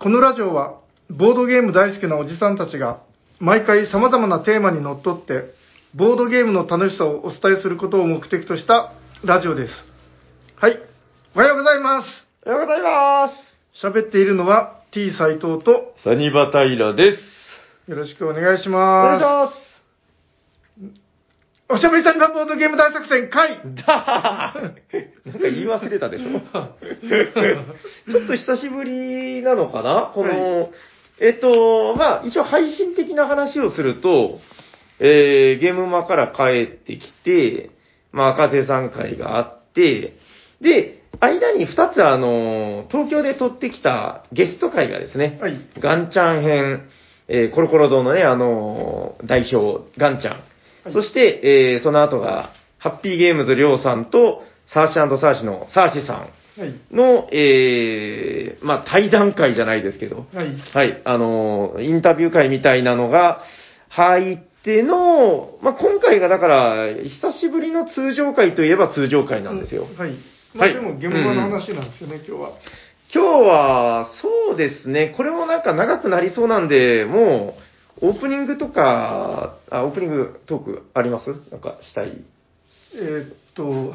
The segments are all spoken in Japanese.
このラジオは、ボードゲーム大好きなおじさんたちが、毎回様々なテーマにのっとって、ボードゲームの楽しさをお伝えすることを目的としたラジオです。はい。おはようございます。おはようございます。喋っているのは T 斎藤と、サニバタイラです。よろしくお願いしお願いしま。ますおしゃべりさんがボードゲーム大作戦会す。だーなんか言い忘れたでしょ ちょっと久しぶりなのかな？この、えっと、まあ、一応配信的な話をすると、えー、ゲームマから帰ってきて、まあ、赤瀬さん会があって、で、間に二つあの、東京で撮ってきたゲスト会がですね、はい。ガンちゃん編、えーコロコロ堂のね、あのー代表、ガンちゃん。はいそして、えーその後が、ハッピーゲームズりょうさんと、サーシサーシのサーシさはい。んの、えーまあ、対談会じゃないですけど、はい。はい、あのーインタビュー会みたいなのが入っての、まあ、今回がだから、久しぶりの通常会といえば通常会なんですよ。はい。まあ、はいでも、現場の話なんですよね、今日は。今日は、そうですね、これもなんか長くなりそうなんで、もう、オープニングとか、あ、オープニングトークあります？なんかしたい？えーっと、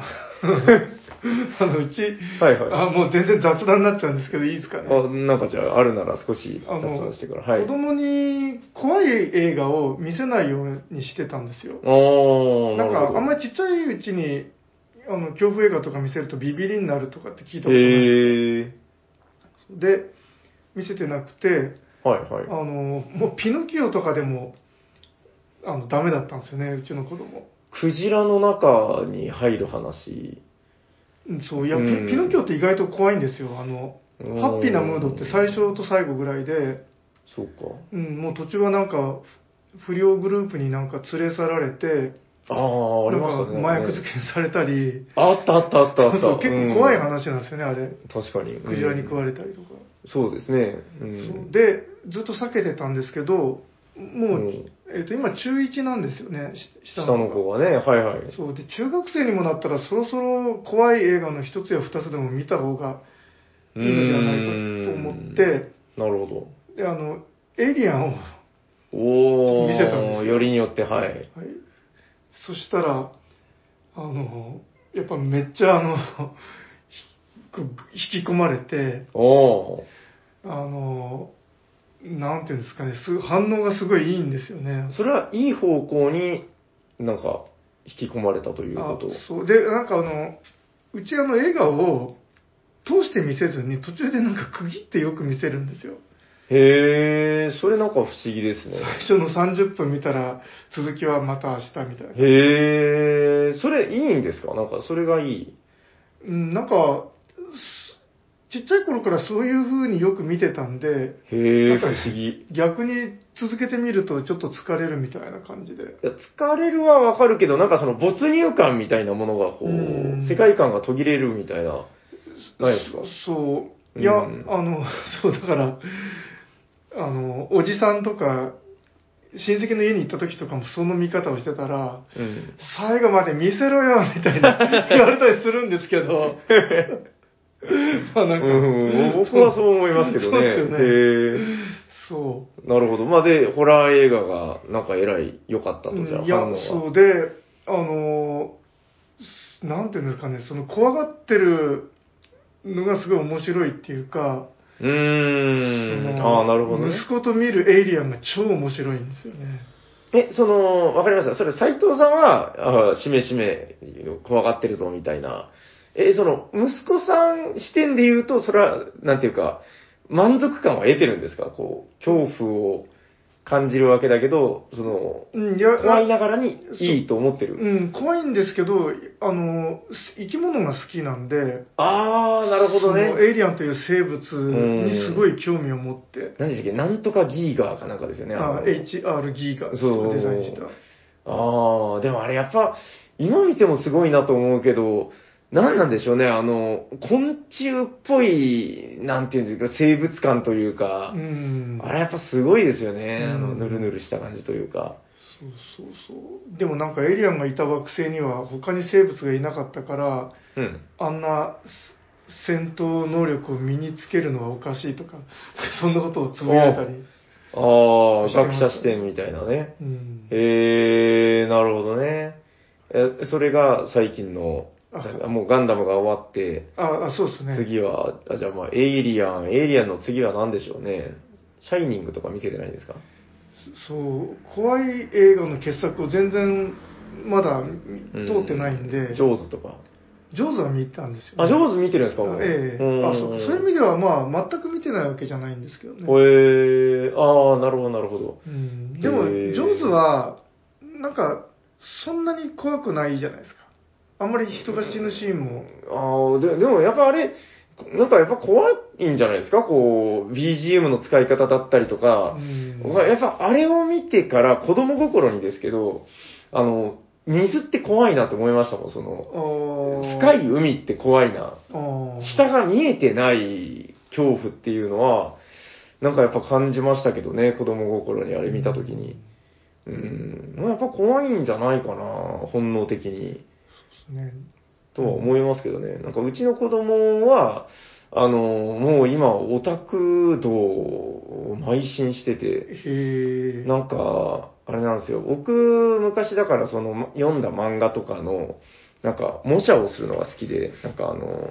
あの、うち、はいはいあ、もう全然雑談になっちゃうんですけど、いいですかね？あ、なんかじゃあ、あるなら少しあ雑談してから。はい。子供に怖い映画を見せないようにしてたんですよ。おー、なんか、あんまり。りちっちゃいうちに、あの、恐怖映画とか見せるとビビりになるとかって聞いたことない。へー。で、見せてなくて、はいあはい。の、もうピノキオとかでも、あの、ダメだったんですよね、うちの子供。クジラの中に入る話。うんそう、いや、ピうんピノキオって意外と怖いんですよ。あの、うんハッピーなムードって最初と最後ぐらいで、そうか。うん、もう途中はなんか、不良グループになんか連れ去られて、ああ、ありましたね。なんか麻薬漬けされたり、あったあったあったあった。そう結構怖いうん話なんですよね、あれ。確かに。クジラに食われれたりとか。そうですね。う。そうんで、ずっと避けてたんですけど、もう、うんえっ、と、今中1なんですよね、し下の方はね、はいはい。そう、で、中学生にもなったらそろそろ怖い映画の一つや二つでも見た方がいいのではないかと思って、なるほで、あの、エイリアンを、はい。ど。おー、見せたんですよよりによって、はい。そしたら、あの、やっぱめっちゃあの、ひ引き込まれて。あの、なんていうんですかね、す反応がすごいいいんですよね。それはいい方向になんか引き込まれたということ。あそう。で、なんかあの、うちあの映画を通して見せずに途中でなんか区切ってよく見せるんですよ。へー、それなんか不思議ですね。最初の30分見たら続きはまた明日みたいな。へー、それいいんですか？なんかそれがいい。うん、なんか、すちっちゃい頃からそういう風によく見てたんで、へー、なんか不思議。逆に続けてみるとちょっと疲れるみたいな感じで。疲れるはわかるけど、なんかその没入感みたいなものがこうんう、世界観が途切れるみたいな、ないですか？そう。いや、うんあの、そうだから、あの、おじさんとか、親戚の家に行った時とかもその見方をしてたら、うん。最後まで見せろよみたいな言われたりするんですけど、まあなんか、うん、僕はそう思いますけどね。そうですよねへそーなるほど。まあで、ホラー映画がなんかえらい良かったう。と、じゃあ、いや。そうで、あの、なんていうんですかね、その怖がってるのがすごい面白いっていうか、うーん。ああ、なるほどね。息子と見るエイリアンが超面白いんですよね。え、その、わかりました。それ、斎藤さんは、あしめしめ、怖がってるぞ、みたいな。え、その、息子さん視点で言うと、それは、なんていうか、満足感は得てるんですか？こう、恐怖を感じるわけだけど、その、うん、いや、怖いながらにいいと思ってる。うん、怖いんですけど、あの、生き物が好きなんで、あー、なるほどそのね。エイリアンという生物にすごい興味を持って、何でしたっけ？なんとかギーガーかなんかですよね。あの HR ギーがそうデザインした。ああ、でもあれやっぱ、今見てもすごいなと思うけど、何なんでしょうね、あの、昆虫っぽい、なんていうんですか、生物感というかう、ん。あれやっぱすごいですよね、あの、うんぬるぬるした感じというか。そうそうそう。でもなんかエイリアンがいた惑星には他に生物がいなかったから、うん。あんな戦闘能力を身につけるのはおかしいとか、そんなことをつぶやいたり。ああ、学者視点みたいなね。うんへえ、なるほどね。え、それが最近の、もうガンダムが終わって、あ、あそうですね。次は、あじゃあまあ、エイリアン、エイリアンの次は何でしょうね。シャイニングとか見ててないんですか？そう、怖い映画の傑作を全然まだ見通ってないんで、ジョーズとか。ジョーズは見たんですよ、あ、ジョーズ見てるんですか？ええうんあそうそういう意味では、まあ、全く見てないわけじゃないんですけどね。へえ、ああ、なるほど、なるほど。うん、でも、ジョーズは、なんか、そんなに怖くないじゃないですか。あんまり人が死ぬシーンも。ああ、ででもやっぱあれ、なんかやっぱ怖いんじゃないですか？こう、BGM の使い方だったりとかやっぱあれを見てから子供心にですけど、あの、水って怖いなと思いましたもん、その、深い海って怖いな。下が見えてない恐怖っていうのは、なんかやっぱ感じましたけどね、子供心にあれ見たときに。うん、まあやっぱ怖いんじゃないかな、本能的に。ねとは思いますけどね。なんかうちの子供は、あの、もう今オタク道を邁進してて。なんか、あれなんですよ。僕、昔だからその読んだ漫画とかの、なんか模写をするのが好きで、なんかあの、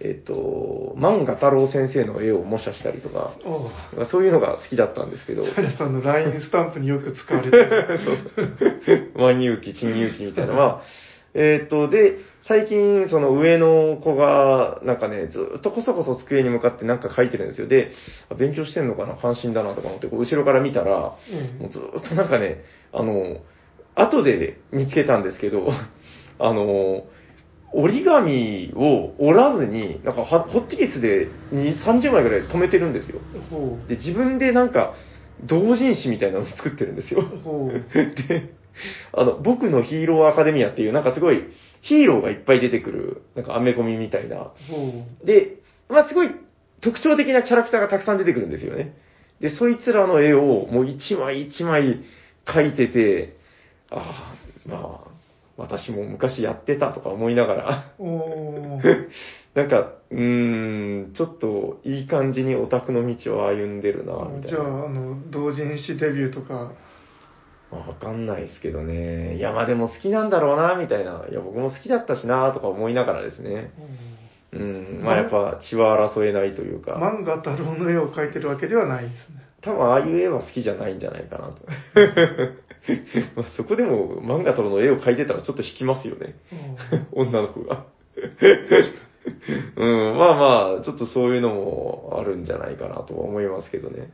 えっと、漫画太郎先生の絵を模写したりとか、そういうのが好きだったんですけど、平さんの LINE スタンプによく使われてる。万有機、珍有機みたいな。まあ、えーっと、で、最近、その上の子が、なんかね、ずっとこそこそ机に向かってなんか書いてるんですよ。で、あ勉強してんのかな？関心だなとか思って、こう後ろから見たら、うんもうずっとなんかね、あの、後で見つけたんですけど、あの、折り紙を折らずに、なんかはホッチキスで2、30枚ぐらい止めてるんですよ。ほで、自分でなんか、同人誌みたいなのを作ってるんですよ。で、あの、僕のヒーローアカデミアっていう、なんかすごい、ヒーローがいっぱい出てくる、なんかアメコミみたいな。ほで、まあすごい特徴的なキャラクターがたくさん出てくるんですよね。で、そいつらの絵をもう一枚一枚描いてて、ああ、まあ、私も昔やってたとか思いながら、なんか、うーん、ちょっといい感じにオタクの道を歩んでるな、みたいな。じゃあ、あの、同人誌デビューとか、まあわかんないですけどね。いや、まあでも好きなんだろうな、みたいな。いや、僕も好きだったしな、とか思いながらですね。うん。まあやっぱ血は争えないというか。漫画太郎の絵を描いてるわけではないですね。多分ああいう絵は好きじゃないんじゃないかなと。まあそこでも漫画との絵を描いてたらちょっと引きますよね。女の子が。うん、まあまあ、ちょっとそういうのもあるんじゃないかなとは思いますけどね。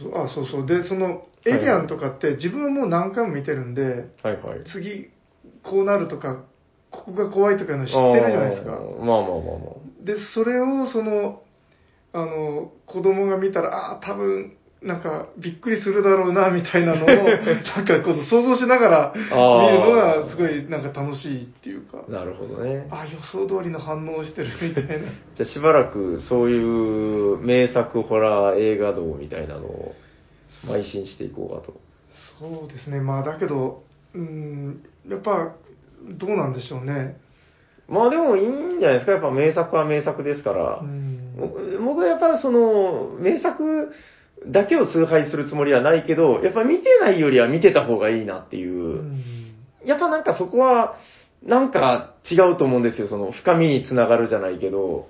そうそうあ、そうそう。で、その、エイリアンとかって自分はもう何回も見てるんで、はいはい。次、こうなるとか、ここが怖いとかいうの知ってるじゃないですかあ。ーまあまあまあまあ。で、それを、その、あの、子供が見たら、ああ、多分、なんか、びっくりするだろうな、みたいなのを、なんか、こう、想像しながら見るのが、すごい、なんか楽しいっていうか、なるほどね。ああ、予想通りの反応をしてるみたいな。じゃあしばらくそういう名作ホラー映画道みたいなのを邁進していこうかと。そうですね、まあ、だけど、うん、やっぱ、どうなんでしょうね。まあでもいいんじゃないですか。やっぱ名作は名作ですからう。ん。僕僕はやっぱその、名作だけを崇拝するつもりはないけど、やっぱ見てないよりは見てた方がいいなっていうう。んやっぱなんかそこは、なんか違うと思うんですよ。その深みにつながるじゃないけど、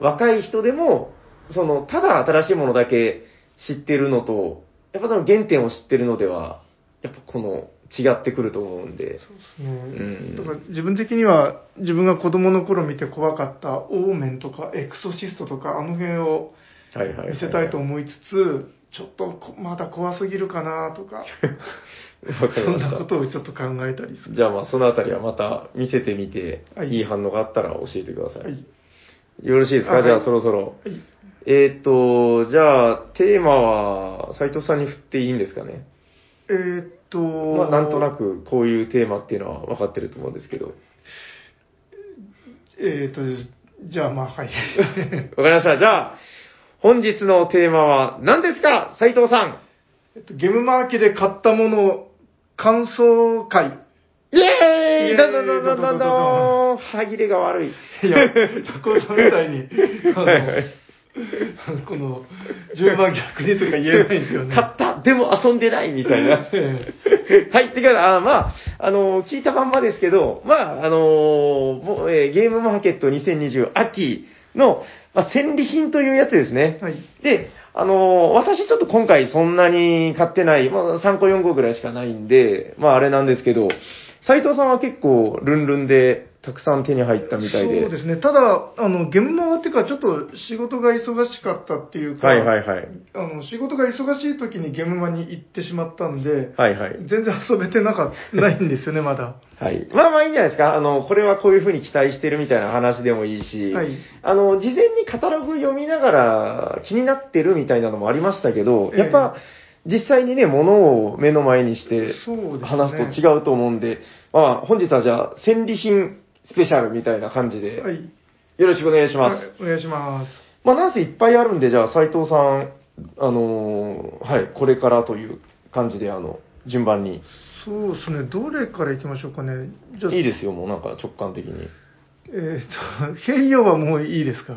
若い人でも、その、ただ新しいものだけ知ってるのと、やっぱその原点を知ってるのでは、やっぱこの違ってくると思うんで。そうですね。うんだから自分的には自分が子供の頃見て怖かったオーメンとかエクソシストとかあの辺を見せたいと思いつつ、ちょっとこまだ怖すぎるかなとか、そんなこ。とをちょっと考えたりする。じゃあまあそのあたりはまた見せてみて、はいいい反応があったら教えてください。はい。よろしいですか、あじゃあはいそろそろ。はい。えーっと、じゃあテーマは斉藤さんに振っていいんですかね？えーっと、まあなんとなくこういうテーマっていうのは分かってると思うんですけど。えーっと、じゃあまあはい。わかりました。じゃあ、本日のテーマは何ですか？斉藤さん。えっとゲームマーケで買ったもの感想会。イエーイえー、だんだんだんだんだんだん、歯切れが悪い。いや、高尾さんみたいに、はいはい この、順番逆にとか言えないんですよね。買ったでも遊んでないみたいな。え はい。てか、あまあ、あの聞いたまんまですけど、まあ、あのもうえーゲームマーケット2020秋の、まあ、戦利品というやつですね。はい。で、あの私ちょっと今回そんなに買ってない、まあ、3個4個ぐらいしかないんで、まああれなんですけど、斉藤さんは結構ルンルンでたくさん手に入ったみたいで。そうですね。ただ、あの、現場っていうか、ちょっと仕事が忙しかったっていうか、はいはいはい。あの、仕事が忙しい時にゲームマに行ってしまったんで、はいはい。全然遊べてなかっないんですよね、まだ。はい。まあまあいいんじゃないですか。あの、これはこういうふうに期待してるみたいな話でもいいし、はいあの、事前にカタログ読みながら気になってるみたいなのもありましたけど、ええやっぱ、実際にね、物を目の前にして話すと違うと思うんで、まあ本日はじゃあ、戦利品スペシャルみたいな感じで、はい。よろしくお願いします。はいお願いします。まあなんせいっぱいあるんで、じゃあ斉藤さん、あのーはい、これからという感じで、あの、順番に。そうですね、どれから行きましょうかね。じゃあ、いいですよ、もうなんか直感的に。えっ、と、変容はもういいですか？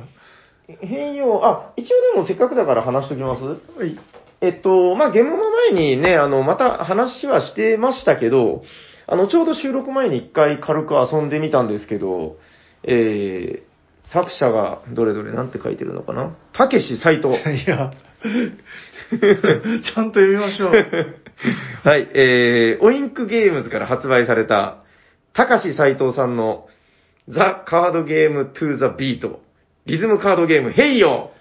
変容、あ、一応でもせっかくだから話しときます？はい。えっと、まあ、ゲームの前にね、あの、また話はしてましたけど、あの、ちょうど収録前に一回軽く遊んでみたんですけど、えー、作者が、どれどれなんて書いてるのかな？たけし斎藤。いや、ちゃんと読みましょう。はい、えー、オインクゲームズから発売された、たかし斎藤さんの、ザ・カードゲーム・トゥ・ザ・ビート、リズムカードゲーム、ヘイヨ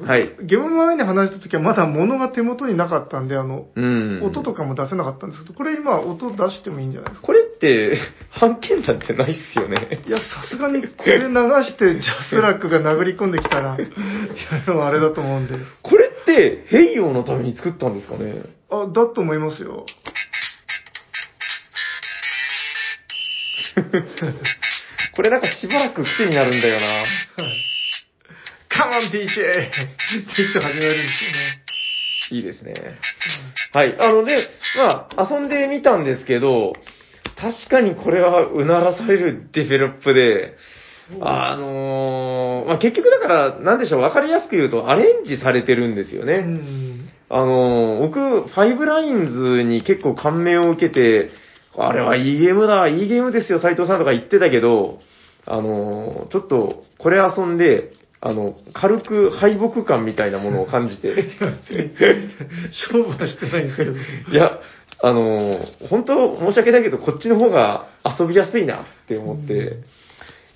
そうはいゲーム前に話した時はまだ物が手元になかったんで、あの、うん。音とかも出せなかったんですけど、これ今音出してもいいんじゃないですか？これって、判件なんてないっすよね。いや、さすがにこれ流してジャスラックが殴り込んできたら、いや、あれだと思うんで。これって、ヘイヨーのために作ったんですかね？あ、だと思いますよ。これなんかしばらく癖になるんだよな。はい。カモン DJ! って言って始めるんですよね。いいですね。はい。あので、まあ、遊んでみたんですけど、確かにこれはうならされるデベロップで、あのーまあ、結局だから、なんでしょう、わかりやすく言うと、アレンジされてるんですようね。ん。あのー僕、ファイブラインズに結構感銘を受けて、あれはいいゲームだ、いいゲームですよ、斉藤さんとか言ってたけど、あのーちょっと、これ遊んで、あの、軽く敗北感みたいなものを感じて。勝負はしてないんですけど。いや、あのー本当申し訳ないけど、こっちの方が遊びやすいなって思って、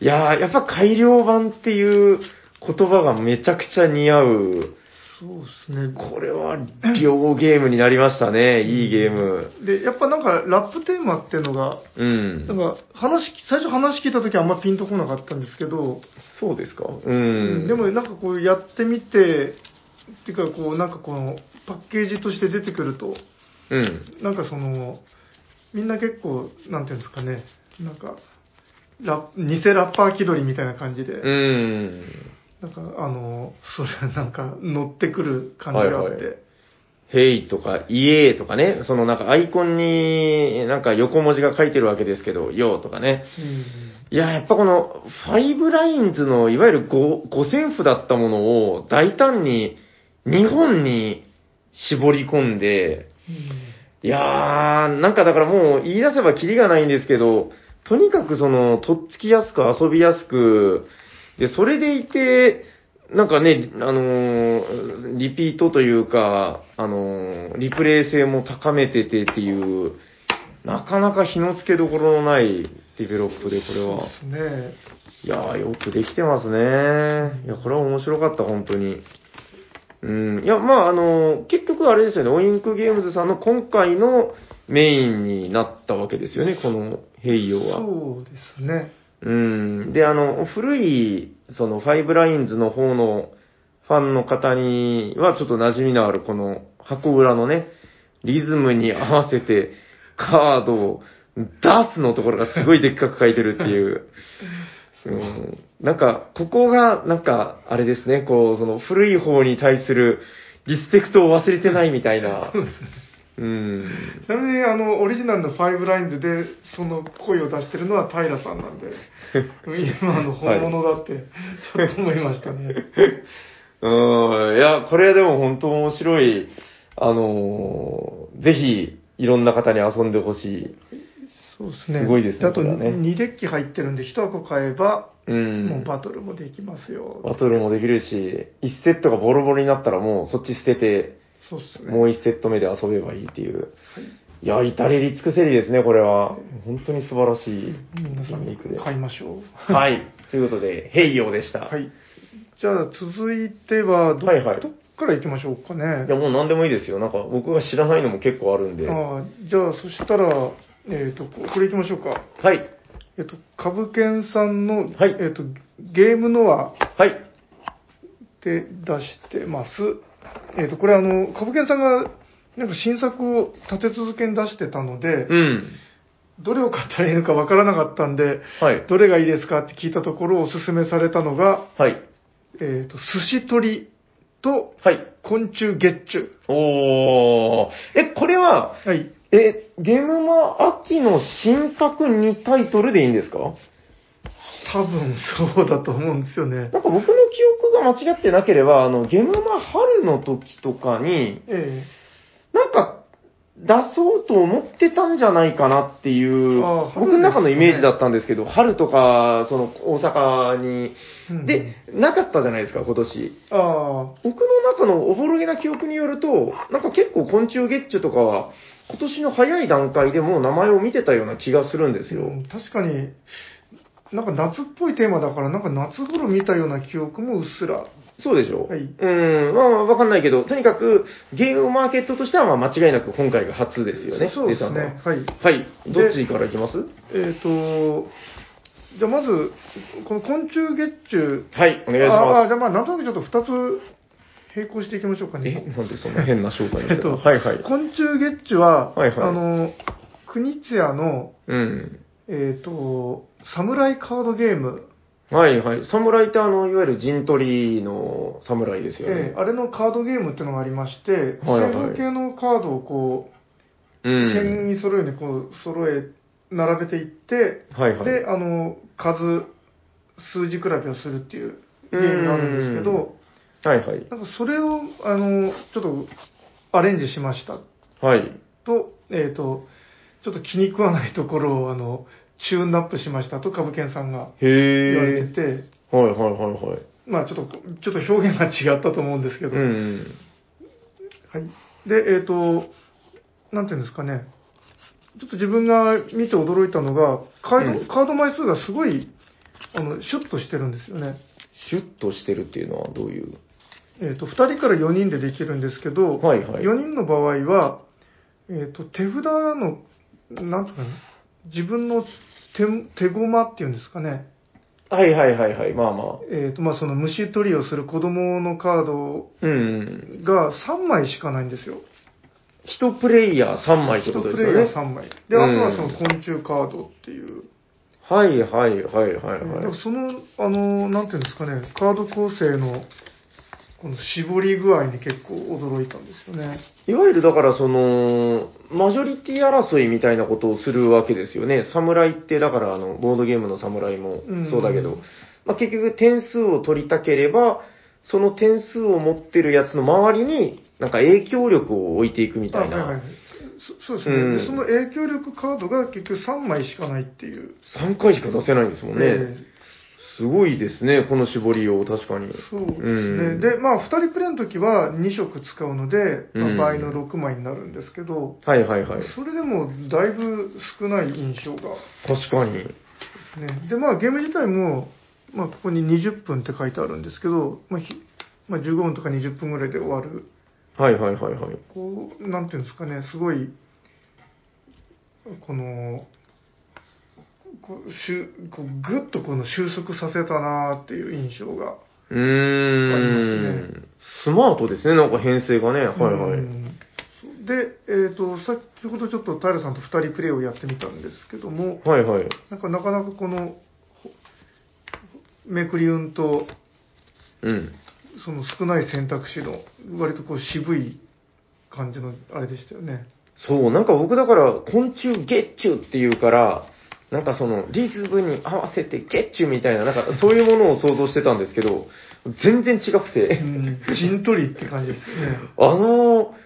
いやー、やっぱ改良版っていう言葉がめちゃくちゃ似合う。そうですね。これは両ゲームになりましたね。いいゲーム。で、やっぱなんかラップテーマっていうのが、うんなん。か話、最初話聞いた時はあんまピンとこなかったんですけど、そうですか？うん。でもなんかこうやってみて、っていうかこうなんかこのパッケージとして出てくると、うん。なんかその、みんな結構、なんていうんですかね、なんか、ラ偽ラッパー気取りみたいな感じで、うん。なんかあの、それなんか乗ってくる感じがあって、はいはい。ヘイとか、イエーとかね、そのなんかアイコンになんか横文字が書いてるわけですけど、ヨーとかね。いや、やっぱこの、ファイブラインズの、いわゆる五五線譜だったものを、大胆に、日本に絞り込んで、いやー、なんかだからもう言い出せばキリがないんですけど、とにかくその、とっつきやすく遊びやすく、で、それでいて、なんかね、あのーリピートというか、あのーリプレイ性も高めててっていう、なかなか日のつけどころのないデベロップで、これは。そうですね。いやー、よくできてますね。いや、これは面白かった、本当に。うん。いや、まあ、あの、結局あれですよね、オインクゲームズさんの今回のメインになったわけですよね、このヘイヨーは。そうですね。うん。で、あの、古い、その、ファイブラインズの方のファンの方にはちょっと馴染みのあるこの箱裏のね、リズムに合わせてカードを出すのところがすごいでっかく書いてるっていう。うん、なんか、ここが、なんか、あれですね、こう、その古い方に対するリスペクトを忘れてないみたいな。そうですね。うん。ちなみに、あの、オリジナルのファイブラインズで、その声を出してるのは平さんなんで、今の本物だって、ちょっと思いましたね。うん。いや、これでも本当面白い。あのーぜひ、いろんな方に遊んでほしい。そうですね。すごいですねであと、これはね2デッキ入ってるんで、1箱買えば、うん。もうバトルもできますよ。バトルもできるし、1セットがボロボロになったらもうそっち捨てて、そうですね。もう1セット目で遊べばいいっていう。いや、至れり尽くせりですね、これは。本当に素晴らしい皆さんリメイクで。買いましょう。はい。ということで、ヘイヨーでした。はい。じゃあ、続いてはど、はいはいどっから行きましょうかね。いや、もう何でもいいですよ。なんか僕が知らないのも結構あるんで。はああじゃあ、そしたら、えっ、と、ここれ行きましょうか。い。えっ、と、株券さんの、はいえっ、と、ゲームノアはい。で出してます。えっ、と、これあの、株券さんが、なんか新作を立て続けに出してたので、うん。どれを買ったらいいのかわからなかったんで、はい。どれがいいですかって聞いたところ、おすすめされたのが、はい。えっ、と、寿司取りとはい。昆虫月中。おー。え、これは、はい。え、ゲームマ秋の新作2タイトルでいいんですか？多分そうだと思うんですよね。なんか僕の記憶が間違ってなければ、あの、ゲームマ春の時とかに、えなんか、出そうと思ってたんじゃないかなっていうあー、春僕の中のイメージだったんですけど、春とか、その、大阪に、えうんで、なかったじゃないですか、今年。あ僕の中のおぼろげな記憶によると、なんか結構昆虫月中とかは、今年の早い段階でもう名前を見てたような気がするんですあ、よ。うん確かに、なんか夏っぽいテーマだから、なんか夏頃見たような記憶もうっすら。そうでしょはいうん、まあわかんないけど、とにかくゲームマーケットとしてはまあ間違いなく今回が初ですよね。そうですね。はい。はい。どっちからいきます？えっ、と、じゃあまず、この昆虫月中。はい、お願いしああ、まじゃあまあ、なんとなくちょっと2つ並行していきましょうかす。え、ね。なんでそんな変な紹介に えっと、はいはい。昆虫月中は、はいはいあの、国津屋の、うん。えっ、と、侍カードゲーム、はいはい。侍ってあの、いわゆる陣取りの侍ですよねえ。えあれのカードゲームっていうのがありまして、はいはい正方形のカードをこうう、ん。点に揃えるようにこう、揃え、並べていって、はいはい。で、あの、数、数字比べをするっていうゲームがあるんですけど、はいはい。なんかそれを、あの、ちょっとアレンジしましたはい。と、えっ、と、ちょっと気に食わないところを、あの、チューンナップしましたと、株券さんがへ言われえ。てて、はいはいはいはい。まあちょっと、ちょっと表現が違ったと思うんですけど、うん。はい。で、えっ、と、なんていうんですかね、ちょっと自分が見て驚いたのが、カード,、うんカード枚数がすごい、あの、シュッとしてるんですよね。シュッとしてるっていうのはどういう？えっ、と、2人から4人でできるんですけど、はいはい4人の場合は、えっ、と、手札の、なんとかね、自分の手、手駒っていうんですかね、はいはいはいはい。まあまあ。えっ、と、まあ、その虫取りをする子供のカードうん。が3枚しかないんですよ。一プレイヤー3枚って1ことでプレイヤーすよね。3枚。で、あとはその昆虫カードっていう。はいはいはいはいはい。らその、あの、なんていうんですかね、カード構成の、この絞り具合に結構驚いたんですよね。いわゆるだからその、マジョリティ争いみたいなことをするわけですよね。侍ってだからあの、ボードゲームの侍もうんそうだけど、まあ、結局点数を取りたければ、その点数を持ってるやつの周りに、なんか影響力を置いていくみたいな。あはいはいはい。そそうですね、うんでその影響力カードが結局3枚しかないっていう。3回しか出せないんですもんね。えすごいですね、この絞りを、確かに。ーそうですね。うんで、まあ、2人プレイの時は2色使うので、まあうん倍の6枚になるんですけど、はいはいはい。それでもだいぶ少ない印象が。確かに。ね、で、まあ、ゲーム自体も、まあ、ここに20分って書いてあるんですけど、まあ、ひまあ、15分とか20分ぐらいで終わる。はいはいはいはい。こう、なんていうんですかね、すごい、この、こうしゅこうぐっとこの収束させたなっていう印象が。うーん。ありますねスマートですね、なんか編成がね。はいはい。うんで、えっ、と、先ほどちょっと平さんと2人プレイをやってみたんですけども、はいはい。なんかなかなかこの、ほめくり運と、うん。その少ない選択肢の、割とこう渋い感じのあれでしたよね。そう、なんか僕だから、昆虫ゲッチュっていうから、なんかそのリズムに合わせてゲッチュみたいな、なんかそういうものを想像してたんですけど、全然違くうて、ん、陣取りって感じですよね。あのー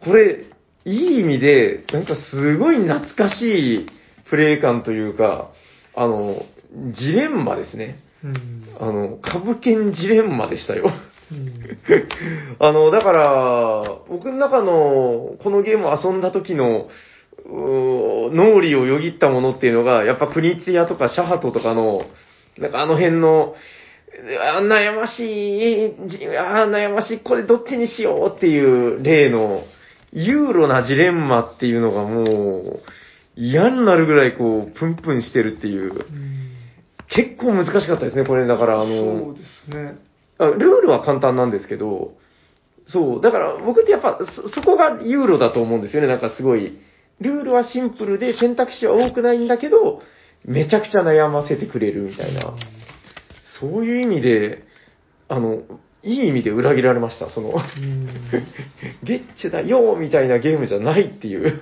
これ、いい意味で、なんかすごい懐かしいプレイ感というか、あの、ジレンマですね。うん。あの、株券ジレンマでしたよ。うん あの、だから、僕の中の、このゲームを遊んだ時の、脳裏をよぎったものっていうのが、やっぱクニツヤとかシャハトとかの、なんかあの辺の、あ悩ましい、じあ悩ましい、これどっちにしようっていう例の、ユーロなジレンマっていうのがもう、嫌になるぐらいこう、プンプンしてるっていう、結構難しかったですね、これ。だから、あの、そうですね。あルールは簡単なんですけど、そう、だから僕ってやっぱそそこがユーロだと思うんですよね。なんかすごい、ルールはシンプルで選択肢は多くないんだけど、めちゃくちゃ悩ませてくれるみたいな、そういう意味で、あの、いい意味で裏切られました。その、うん ゲッチュだよみたいなゲームじゃないっていう。ね、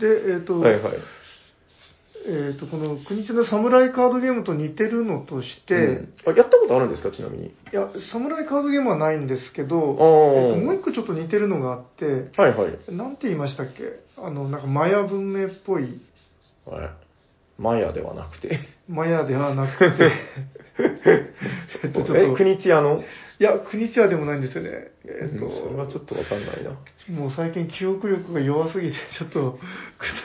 で、えっ、と、はいはい。えっ、と、この国津のサムライカードゲームと似てるのとして、うん。あやったことあるんですか、ちなみに。いや、サムライカードゲームはないんですけど、ーえっともう一個ちょっと似てるのがあって、はいはい。なんて言いましたっけ？あの、なんかマヤ文明っぽい、はいマヤではなくて。マヤではなくて、えっと、ちょっえ、と、国津屋の？いや、国津屋でもないんですよね。えっと、うんそれはちょっとわかんないな。もう最近記憶力が弱すぎて、ちょっと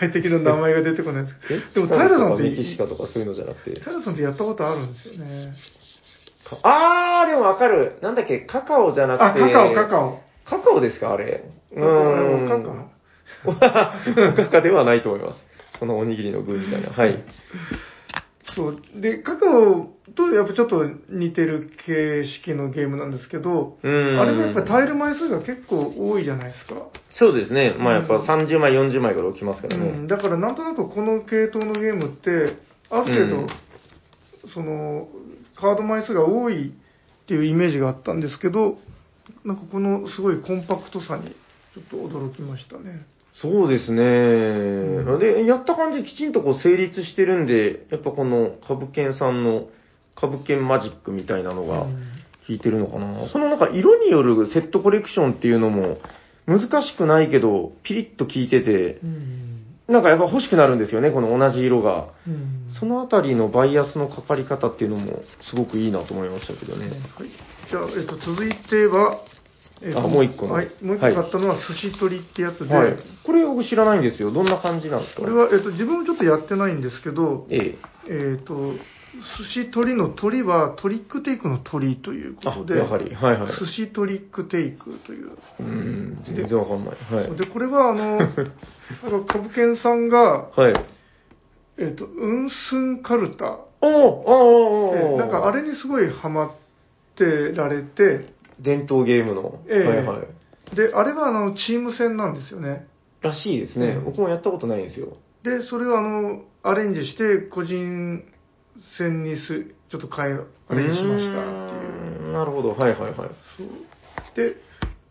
具体的な名前が出てこないんですけえ？ど、でも平さんって、メキシカとかそういうのじゃなくて？平さんってやったことあるんですよね。かあー、でもわかる。なんだっけ、カカオじゃなあ、くて。カカオ、カカオ。カカオですか、あれ？うん。カカ カカではないと思います。このおにぎりの具みたいな。はい。そう。で、カカオとやっぱちょっと似てる形式のゲームなんですけど。あれもやっぱりタイル枚数が結構多いじゃないですか。そうですね。まあやっぱうん30枚、40枚から起きますからね。うん、だからなんとなくこの系統のゲームって、ある程度、うんその、カード枚数が多いっていうイメージがあったんですけど、なんかこのすごいコンパクトさにちょっと驚きましたね。そうですね。んで、やった感じきちんとこう成立してるんで、やっぱこの株券さんの株券マジックみたいなのがうん効いてるのかな。そのなんか色によるセットコレクションっていうのも難しくないけど、ピリッと効いてて、うんなんかやっぱ欲しくなるんですよね、この同じ色が。うんそのあたりのバイアスのかかり方っていうのもすごくいいなと思いましたけどね。はい。じゃあ、えっと、続いては、えあもう一個のはい。もう一個はい買ったのは寿司取りってやつで、はい。これ僕知らないんですよ。どんな感じなんですか？これは、えっと、自分もちょっとやってないんですけど、ええ。えっと、寿司取りの鳥はトリックテイクの鳥というこあと、で、やはり。はいはい。寿司トリックテイクという。うん、全然わかんない。はい。で、これは、あの、なんか、株券さんが、はい。えっと、ウンスンカルタ、おーおーおーおなんかあれにすごいハマってられて、伝統ゲームの。ええはいはい。で、あれはあの、チーム戦なんですよね。らしいですね。うん僕もやったことないんですよ。で、それをあの、アレンジして、個人戦にす、ちょっと変え、アレンジしましたっていう。うーんなるほど。はいはいはい。そうで、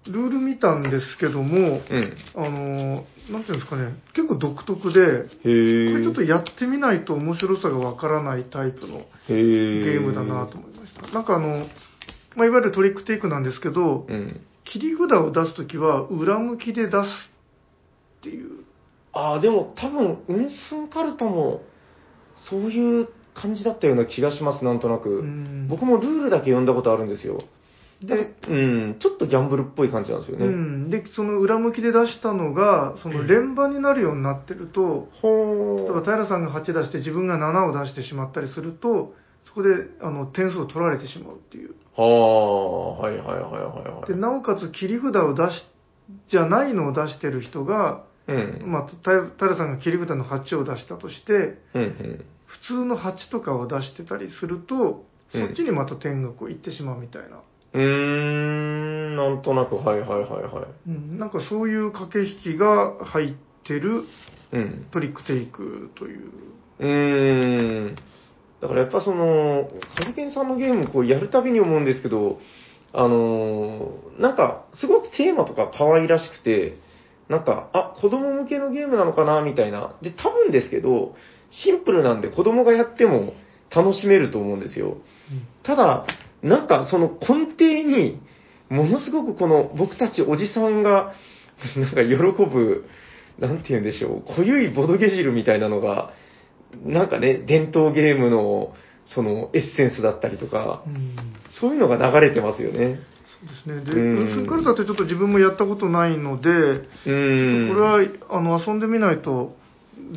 ルール見たんですけども、うん。あの、なんていうんですかね、結構独特で、へえ。これちょっとやってみないと面白さがわからないタイプのへえ。ゲームだなと思いました。なんかあの、まあ、いわゆるトリックテイクなんですけど、うん。切り札を出すときは裏向きで出すっていう。ああ、でも多分、ウンスンカルタも、そういう感じだったような気がします、なんとなく。うん僕もルールだけ読んだことあるんですよ。で、うん、ちょっとギャンブルっぽい感じなんですよね。うん、で、その裏向きで出したのが、その連番になるようになってると、ほ例えば平さんが8出して自分が7を出してしまったりすると、そこであの点数を取られてしまうっていう。はあ、はいはいはいはいはい。で、なおかつ切り札を出し、じゃないのを出してる人が、うん。まあ、た平さんが切り札の8を出したとして、うんうん。普通の8とかを出してたりすると、うんそっちにまた点額をいってしまうみたいな。うーん、なんとなく、はいはいはいはい。うん、なんかそういう駆け引きが入ってるうん。トリックテイクという。うーん。だからやっぱその、カルケンさんのゲームこうやるたびに思うんですけど、あのーなんか、すごくテーマとか可愛らしくて、なんか、あ、子供向けのゲームなのかなみたいな。で、多分ですけど、シンプルなんで子供がやっても楽しめると思うんですよ。ただ、なんかその根底に、ものすごくこの僕たちおじさんが、なんか喜ぶ、なんて言うんでしょう、濃ゆいボドゲ汁みたいなのが、なんかね、伝統ゲームの、そのエッセンスだったりとか、うんそういうのが流れてますよね。そうですね。で、うんウルフンカルタってちょっと自分もやったことないので、うーん。これはあの遊んでみないと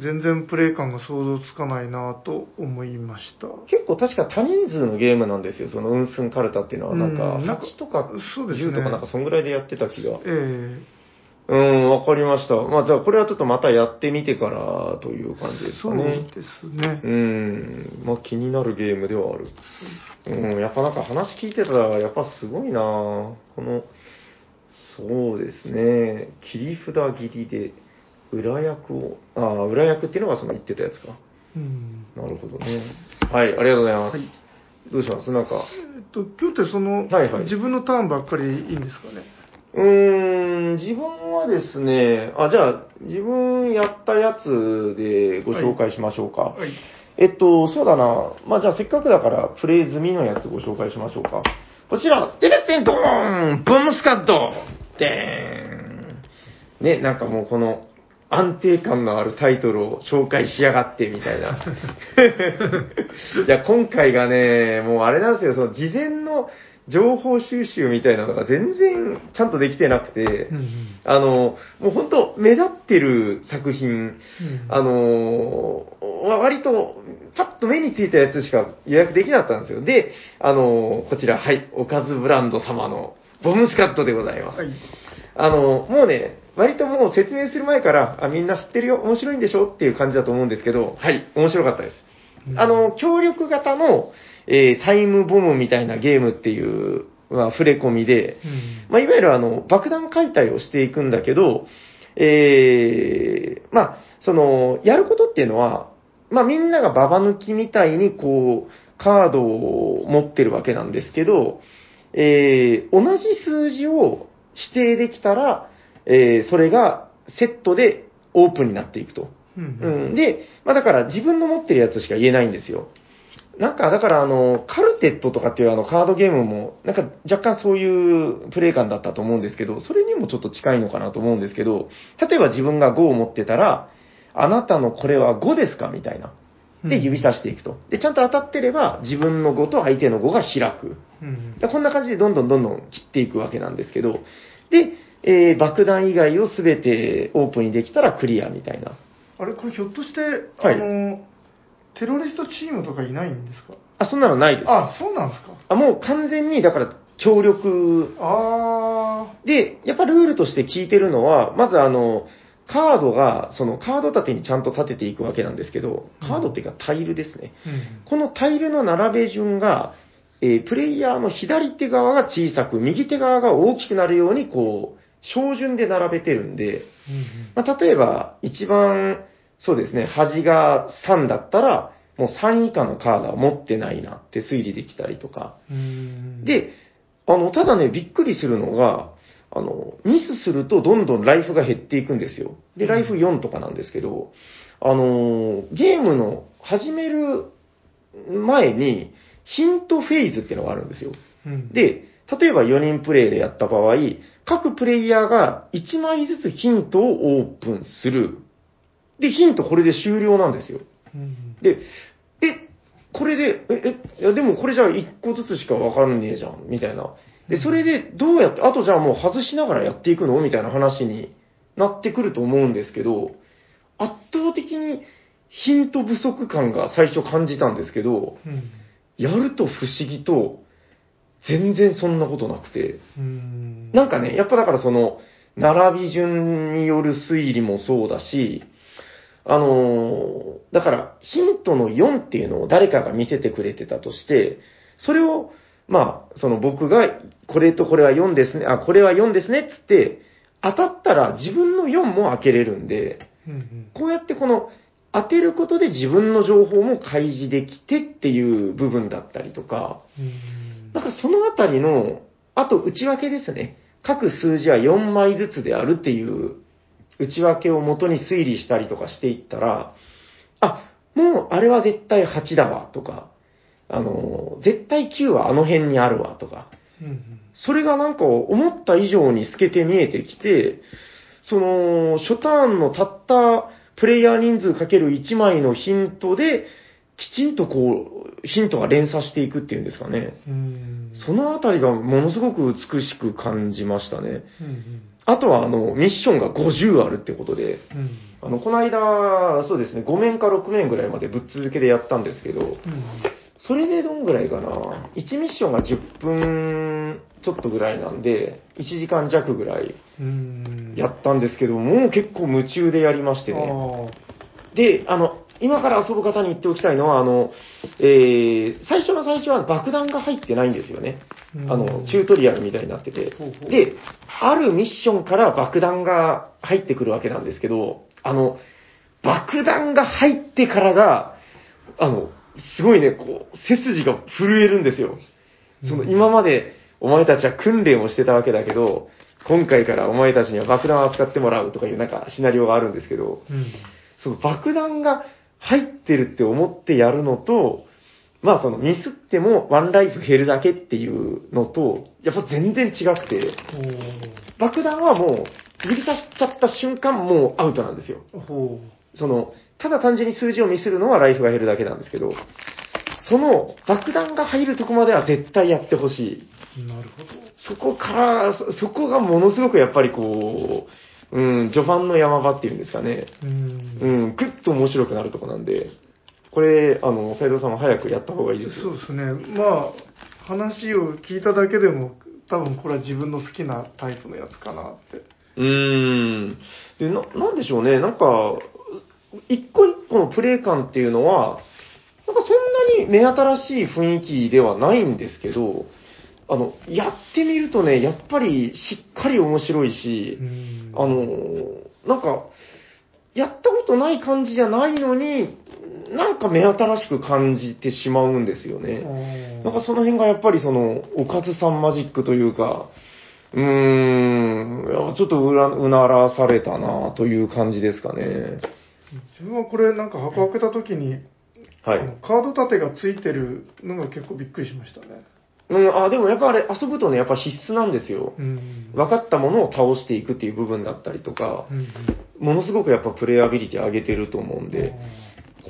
全然プレイ感が想像つかないなと思いました。結構確か多人数のゲームなんですよ、そのウンスンカルタっていうのは。なんか、うんなんか8とかそうですね10とかなんかそんぐらいでやってた気が。えうん、わかりました。まあじゃあこれはちょっとまたやってみてからという感じですかね。ですね。うん、まあ気になるゲームではある。うん、やっぱなんか話聞いてたら、やっぱすごいなこの、そうですね、切り札切りで裏役を、ああ、裏役っていうのがその言ってたやつか。うんなるほどね。はい、ありがとうございます。はいどうします？なんか、えっと、今日ってその、はいはい自分のターンばっかりいいんですかね？うーん、自分はですね、あ、じゃあ、自分やったやつでご紹介しましょうか。はい。えっと、そうだな。まあ、じゃあせっかくだから、プレイ済みのやつご紹介しましょうか。こちら、テレステンドーンブームスカッドでーんね、なんかもうこの、安定感のあるタイトルを紹介しやがって、みたいな。いや、今回がね、もうあれなんですよ、その事前の情報収集みたいなのが全然ちゃんとできてなくて、うんうんあの、もう本当目立ってる作品、うんあのー割と、パッと目についたやつしか予約できなかったんですよ。で、あのーこちら、はい、おかずブランド様のボムスカットでございます。はい。あの、もうね、割ともう説明する前から、あ、みんな知ってるよ、面白いんでしょっていう感じだと思うんですけど、はい、面白かったです。うんあの、協力型の、えータイムボムみたいなゲームっていう、まあ、触れ込みで、うんまあ、いわゆるあの、爆弾解体をしていくんだけど、えー、まあ、その、やることっていうのは、まあ、みんながババ抜きみたいに、こう、カードを持ってるわけなんですけど、えー、同じ数字を指定できたら、えー、それがセットでオープンになっていくと。うんうん。で、まあだから自分の持ってるやつしか言えないんですよ。なんか、だからあの、カルテットとかっていうあのカードゲームも、なんか若干そういうプレイ感だったと思うんですけど、それにもちょっと近いのかなと思うんですけど、例えば自分が5を持ってたら、あなたのこれは5ですかみたいな。で、指さしていくと。で、ちゃんと当たってれば、自分の5と相手の5が開く。うんでこんな感じでどんどんどんどん切っていくわけなんですけど、で、えー爆弾以外をすべてオープンにできたらクリアみたいな。あれ、これひょっとして、はいあの、テロリストチームとかいないんですか？あ、そんなのないです。あ、そうなんですか？あもう完全に、だから、協力あで、やっぱルールとして聞いてるのは、まずあの、カードが、そのカード立てにちゃんと立てていくわけなんですけど、カードっていうかタイルですね。ー。うんこのタイルの並べ順が、えープレイヤーの左手側が小さく、右手側が大きくなるように、こう、小順で並べてるんで、まあ、例えば、一番、そうですね、端が3だったら、もう3以下のカードは持ってないなって推理できたりとか。で、あの、ただね、びっくりするのが、あの、ミスするとどんどんライフが減っていくんですよ。で、ライフ4とかなんですけど、あの、ゲームの始める前に、ヒントフェーズっていうのがあるんですよ。うん、で、例えば4人プレイでやった場合、各プレイヤーが1枚ずつヒントをオープンする。で、ヒントこれで終了なんですよ。うん。で、え、これで、え、え、いやでもこれじゃあ1個ずつしかわかんねえじゃん、みたいな。で、それでどうやって、あとじゃあもう外しながらやっていくの？みたいな話になってくると思うんですけど、圧倒的にヒント不足感が最初感じたんですけど、うん。やると不思議と、全然そんなことなくて、うん。なんかね、やっぱだからその、並び順による推理もそうだし、あのーだからヒントの4っていうのを誰かが見せてくれてたとして、それを、まあ、その僕が、これとこれは4ですね、あ、これは4ですねっつって、当たったら自分の4も開けれるんで、うんうんこうやってこの当てることで自分の情報も開示できてっていう部分だったりとか、うんなんかそのあたりの、あと内訳ですね。各数字は4枚ずつであるっていう内訳を元に推理したりとかしていったら、あ、もうあれは絶対8だわとか、あの、絶対9はあの辺にあるわとか、それがなんか思った以上に透けて見えてきて、その、初ターンのたったプレイヤー人数かける1枚のヒントで、きちんとこう、ヒントが連鎖していくっていうんですかね。うんそのあたりがものすごく美しく感じましたね。うんあとはあの、ミッションが50あるってことで、うんあの、この間、そうですね、5面か6面ぐらいまでぶっ続けでやったんですけど、うんそれでどんぐらいかな ?1 ミッションが10分ちょっとぐらいなんで、1時間弱ぐらいうんやったんですけど、もう結構夢中でやりましてね。あで、あの、今から遊ぶ方に言っておきたいのは、あの、えー、最初の最初は爆弾が入ってないんですよね。うんあの、チュートリアルみたいになってて。で、あるミッションから爆弾が入ってくるわけなんですけど、あの、爆弾が入ってからが、あの、すごいね、こう、背筋が震えるんですよ。その、うん今までお前たちは訓練をしてたわけだけど、今回からお前たちには爆弾を扱ってもらうとかいうなんかシナリオがあるんですけど、うんその爆弾が入ってるって思ってやるのと、まあそのミスってもワンライフ減るだけっていうのと、やっぱ全然違くて、爆弾はもう指差しちゃった瞬間もうアウトなんですよ。その、ただ単純に数字をミスるのはライフが減るだけなんですけど、その爆弾が入るとこまでは絶対やってほしい。うなるほどそこから、そそこがものすごくやっぱりこう、うん、序盤の山場っていうんですかね。うんうん、ぐっと面白くなるとこなんで、これ、あの、斉藤さんも早くやった方がいいですよ。そうですねまあ話を聞いただけでも多分これは自分の好きなタイプのやつかなってうーん。で、な、なんでしょうね。なんか、一個一個のプレイ感っていうのは、なんかそんなに目新しい雰囲気ではないんですけど、あの、やってみるとね、やっぱりしっかり面白いし、うんあの、なんか、やったことない感じじゃないのに、なんか目新しく感じてしまうんですよね。なんかその辺がやっぱりその、おかずさんマジックというか、うーん、ちょっとうらうならされたなという感じですかね。自分はこれなんか箱開けた時に、はい。カード立てがついてるのが結構びっくりしましたねうん、あ、でもやっぱあれ遊ぶとね、やっぱ必須なんですよ。うん分かったものを倒していくっていう部分だったりとか、うんものすごくやっぱプレイアビリティ上げてると思うんで、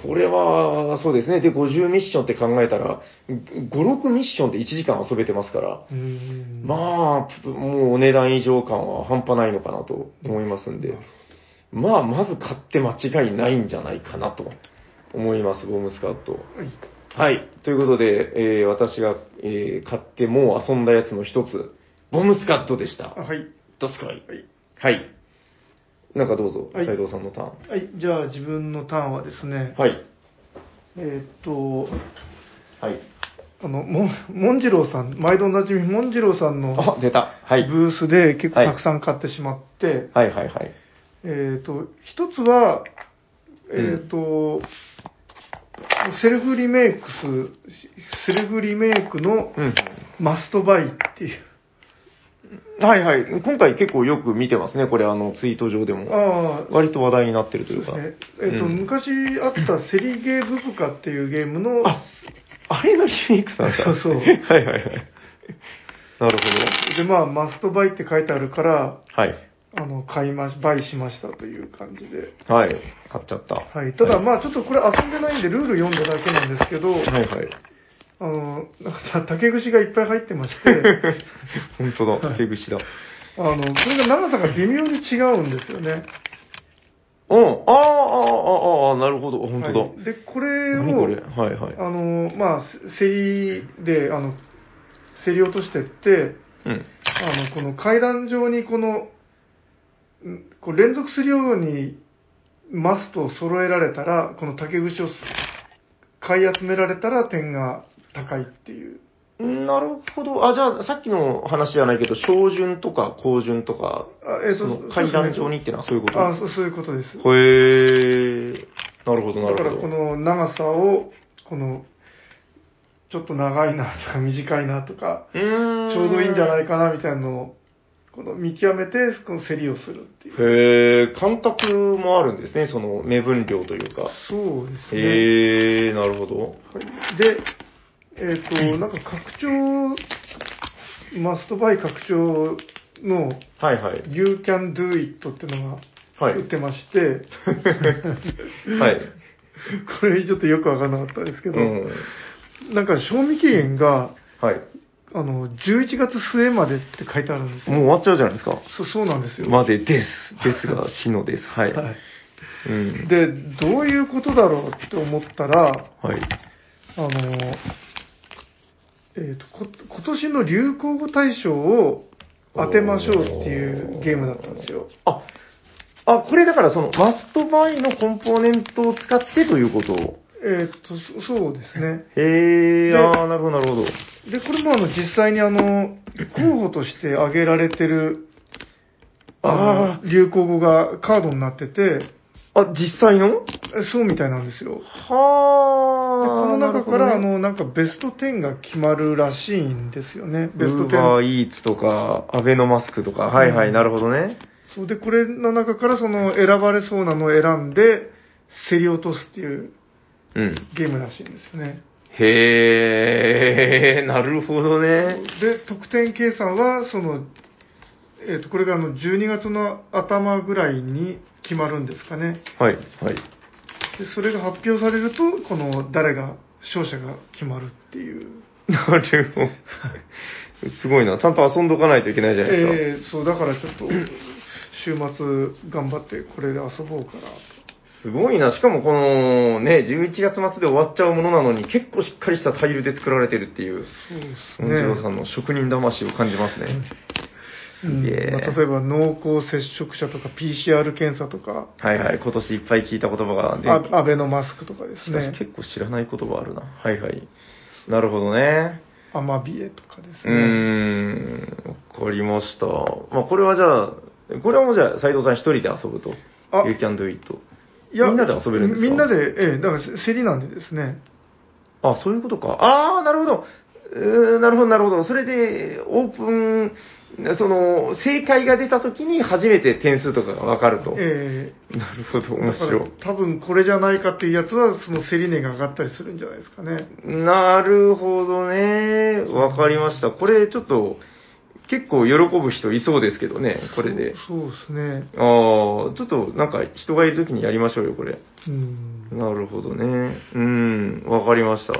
これは、そうですね。で、50ミッションって考えたら、5、6ミッションで1時間遊べてますから、うんまあ、もうお値段以上感は半端ないのかなと思いますんで、まあ、まず買って間違いないんじゃないかなと思います、ボムスカット。はいはい。ということで、えー私が、えー買ってもう遊んだやつの一つ、ボムスカットでしたあ。はいどす。はいはい。なんかどうぞ、はい斉藤さんのターン。はいじゃあ自分のターンはですねはい。えーっとはい。あのもんもんじろうさん毎度おなじみもんじろうさんのあ、出た。はい。ブースで結構はいたくさん買ってしまって、はいはいはい。えっ、と、一つは、えっ、と、セルフリメイクス、セルフリメイクのうん。マストバイっていう。はいはい。今回結構よく見てますね。これあの、ツイート上でも。ああ、割と話題になってるというか。そうですね。えっ、と、うん昔あったセリゲーブブカっていうゲームの、あ、あれのリメイクなんだ。そうそうはいはいはい。なるで、まあ、マストバイって書いてあるから、ほど。はい。あの、買いまし、バイしましたという感じで。はい。買っちゃった。はい。ただ、まあ、ちょっとこれ遊んでないんで、ルール読んだだけなんですけど、はいはい。あの、なんか竹串がいっぱい入ってまして、本当だ。手串だ。あの、それが長さが微妙に違うんですよね。うん。ああ、ああ、ああ、なるほど。本当だ。はいで、これを、何これ？はいはい。あの、まあ、せ競りで、あの、競り落としてって、うん。あの、この階段上にこの、んこう連続するようにマストを揃えられたら、この竹串を買い集められたら点が高いっていう。なるほど。あ、じゃあ、さっきの話じゃないけど、小順とか高順とか、あえその階段上にってのはそういうこと？あそうそういうことです。へえ。なるほど、なるほど。だからこの長さを、この、ちょっと長いなとか短いなとか。ちょうどいいんじゃないか。かなみたいなのをこの見極めて、この競りをするっていう。へえ、感覚もあるんですね、その目分量というか。そうですね。へえ、なるほど。はいで、えっ、と、なんか拡張、マストバイ拡張のはいはい。You Can Do It っていうのはい。が売ってまして、はい。これちょっとよくわかんなかったんですけど、うん。なんか賞味期限が、はい。あの、11月末までって書いてあるんですよ。もう終わっちゃうじゃないですか。そそうなんですよ。までです。ですが、しのです。はい。はい。うん。で、どういうことだろうって思ったら、はい。あの、えっ、とこ、今年の流行語大賞を当てましょうっていうゲームだったんですよ。あ、あ、これだからその、マストバイのコンポーネントを使ってということえっ、と、そそうですね。へえ、であーなるほど、なるほど。で、これもあの、実際にあの、候補として挙げられてる、あの流行語がカードになってて、あ、実際の？えそうみたいなんですよ。ではあ。この中から、ねの、なんかベスト10が決まるらしいんですよね。ベストウーバー10。イーツとか、アベノマスクとか、はいはい、うんなるほどね。そうで、これの中からその選ばれそうなのを選んで、競り落とすっていううん。ゲームらしいんですよね。へえ、なるほどね。で、得点計算は、その、えっ、と、これがあの、12月の頭ぐらいに決まるんですかね。はい、はい。で、それが発表されると、この、誰が、勝者が決まるっていう。なるほど。すごいな。ちゃんと遊んどかないといけないじゃないですか。えー、そう、だからちょっと、週末頑張ってこれで遊ぼうかなと。すごいな。しかもこのね、11月末で終わっちゃうものなのに、結構しっかりしたタイルで作られてるっていう、そうですモンジローさんの職人魂を感じますね。うんすげえまあ例えば濃厚接触者とか PCR 検査とか、はいはい。今年いっぱい聞いた言葉がであアベノマスクとかですしかしね、結構知らない言葉あるな。はいはい。なるほどね。アマビエとかですね。ん。わかりました。まあこれはじゃあ、これはもうじゃあ、斉藤さん一人で遊ぶと。あ You can do it. いやみんなで遊べるんですか？みんなで、ええ、だから競りなんでですね。あ、そういうことか。ああ、なるほど。なるほど、なるほど。それで、オープン、その、正解が出た時に初めて点数とかがわかると。えなるほど、面白い。多分これじゃないかっていうやつは、その競り値が上がったりするんじゃないですかね。なるほどね。わかりました。これちょっと、結構喜ぶ人いそうですけどね、これで。そうですね。ああ、ちょっとなんか人がいる時にやりましょうよ、これ。うん。なるほどね。うん、わかりました。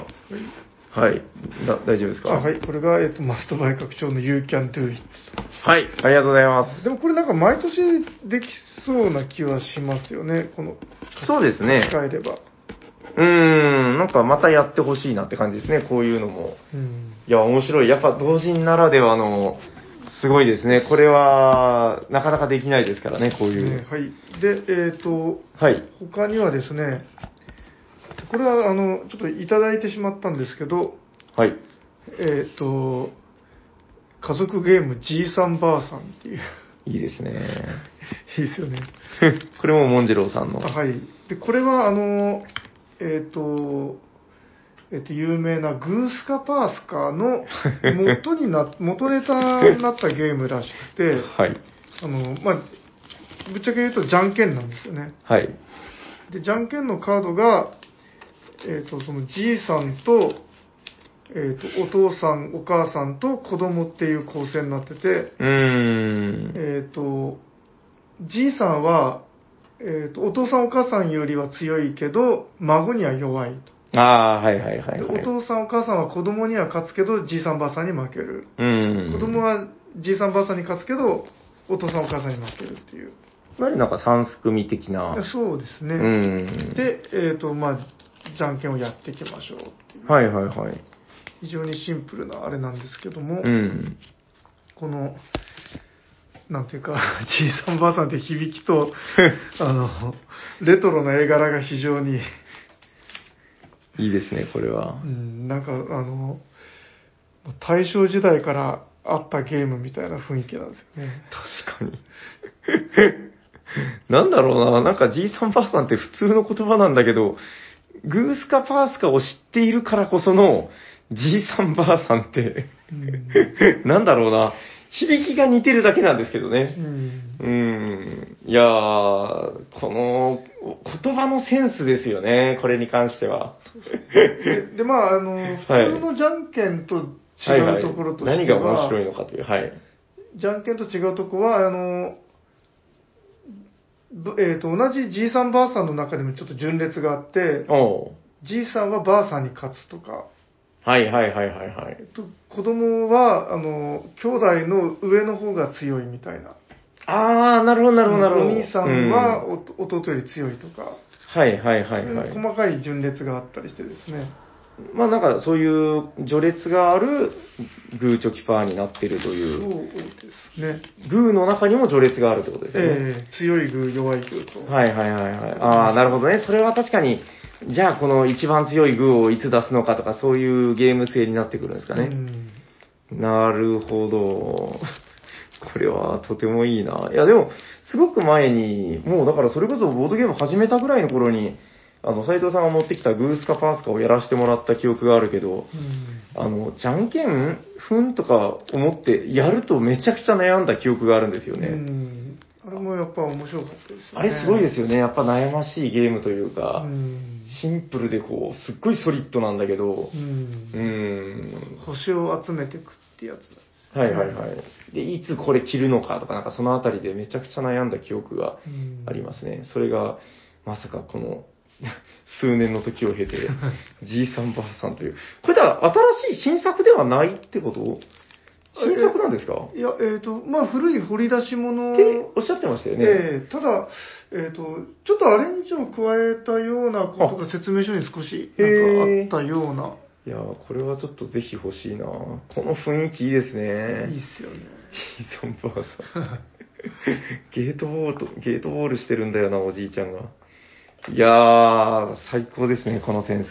はい。だ大丈夫ですか？あはい、これが、えっと、マストバイ拡張の You Can Do It。はい。ありがとうございます。でもこれなんか毎年できそうな気はしますよね、この、そうですね。使えれば。うーん、なんかまたやってほしいなって感じですね、こういうのも。うん。いや、面白い。やっぱ同人ならではの、すごいですね。これは、なかなかできないですからね、こういう。ねはい。で、えっ、と、はい。他にはですね、これはあの、ちょっといただいてしまったんですけど、はい。えっ、と、家族ゲームじいさんばあさんっていう、いいですね。いいですよね。これもモンジローさんの。あはい。で、これはあの、えっ、と、えっ、と、有名なグースカパースカの 元にな、元ネタになったゲームらしくて、はい。あの、まあ、ぶっちゃけ言うとじゃんけんなんですよね。はい。で、じゃんけんのカードが、えっ、と、そのじいさんと、えっ、と、お父さん、お母さんと子供っていう構成になってて、うーん。えっ、と、じいさんは、えっ、と、お父さんお母さんよりは強いけど、孫には弱いと。ああ、はいはいはい、ではい。お父さんお母さんは子供には勝つけど、じいさんばあさんに負ける。うーん。子供はじいさんばあさんに勝つけど、お父さんお母さんに負けるっていう。いわゆるなんか三すくみ的な。そうですね。うん。で、えっ、と、まあ、じゃんけんをやっていきましょうっていう。はいはいはい。非常にシンプルなあれなんですけども、うん。この、なんていうか、じいさんばあさんって響きと、あの、レトロな絵柄が非常に、いいですね、これはう。ん、なんか、あの、大正時代からあったゲームみたいな雰囲気なんですよね。確かに。なんだろうな、なんかじいさんばあさんって普通の言葉なんだけど、グースかパースかを知っているからこその、じいさんばあさんって、うんなんだろうな、響きが似てるだけなんですけどねう。ん。うーん。いやー、この言葉のセンスですよね、これに関しては。で、でまあ、あの、普通のじゃんけんと違うところとしては、何が面白いのかという。はい。じゃんけんと違うとこは、あの、ぶえっ、と、同じじいさんばあさんの中でもちょっと順列があって、じいさんはばあさんに勝つとか、はいはいはいはいはい。と子供は、あの、兄弟の上の方が強いみたいな。あー、なるほどなるほどなるほど。お兄さんはうお弟より強いとか、はいはいはいそうはいいう細かい順列があったりしてですね。まあなんかそういう序列があるグーチョキパーになってるとそういう。ですね。グーの中にも序列があるってことですよね。えー強いグー、弱いグーと。はいはいはいはい。ああ、なるほどね。それは確かに、じゃあこの一番強いグーをいつ出すのかとか、そういうゲーム性になってくるんですかね。うんなるほど。これはとてもいいな。いやでも、すごく前に、もうだからそれこそボードゲーム始めたぐらいの頃に、あの、斉藤さんが持ってきたグースかパースかをやらせてもらった記憶があるけど、うんあの、じゃんけん、ふんとか思ってやるとめちゃくちゃ悩んだ記憶があるんですよね。うんあれもやっぱ面白かったですよね。あれすごいですよね。やっぱ悩ましいゲームというか、うんシンプルでこう、すっごいソリッドなんだけどう、んうーん。星を集めていくってやつなんですよはいはいはい。で、いつこれ着るのかとか、なんかそのあたりでめちゃくちゃ悩んだ記憶がうんありますね。それが、まさかこの、数年の時を経て、じいさんばあさんという。これだ新しい新作ではないってこと？新作なんですか？いや、えっ、と、まあ、古い掘り出し物っておっしゃってましたよね。ええただ、えっ、と、ちょっとアレンジを加えたようなことが説明書に少しなんかあったような。いやーこれはちょっとぜひ欲しいなこの雰囲気いいですね。いいっすよね。じいさんばあさん。ゲートボールと、ゲートボールしてるんだよな、おじいちゃんが。いやー、最高ですね、このセンス。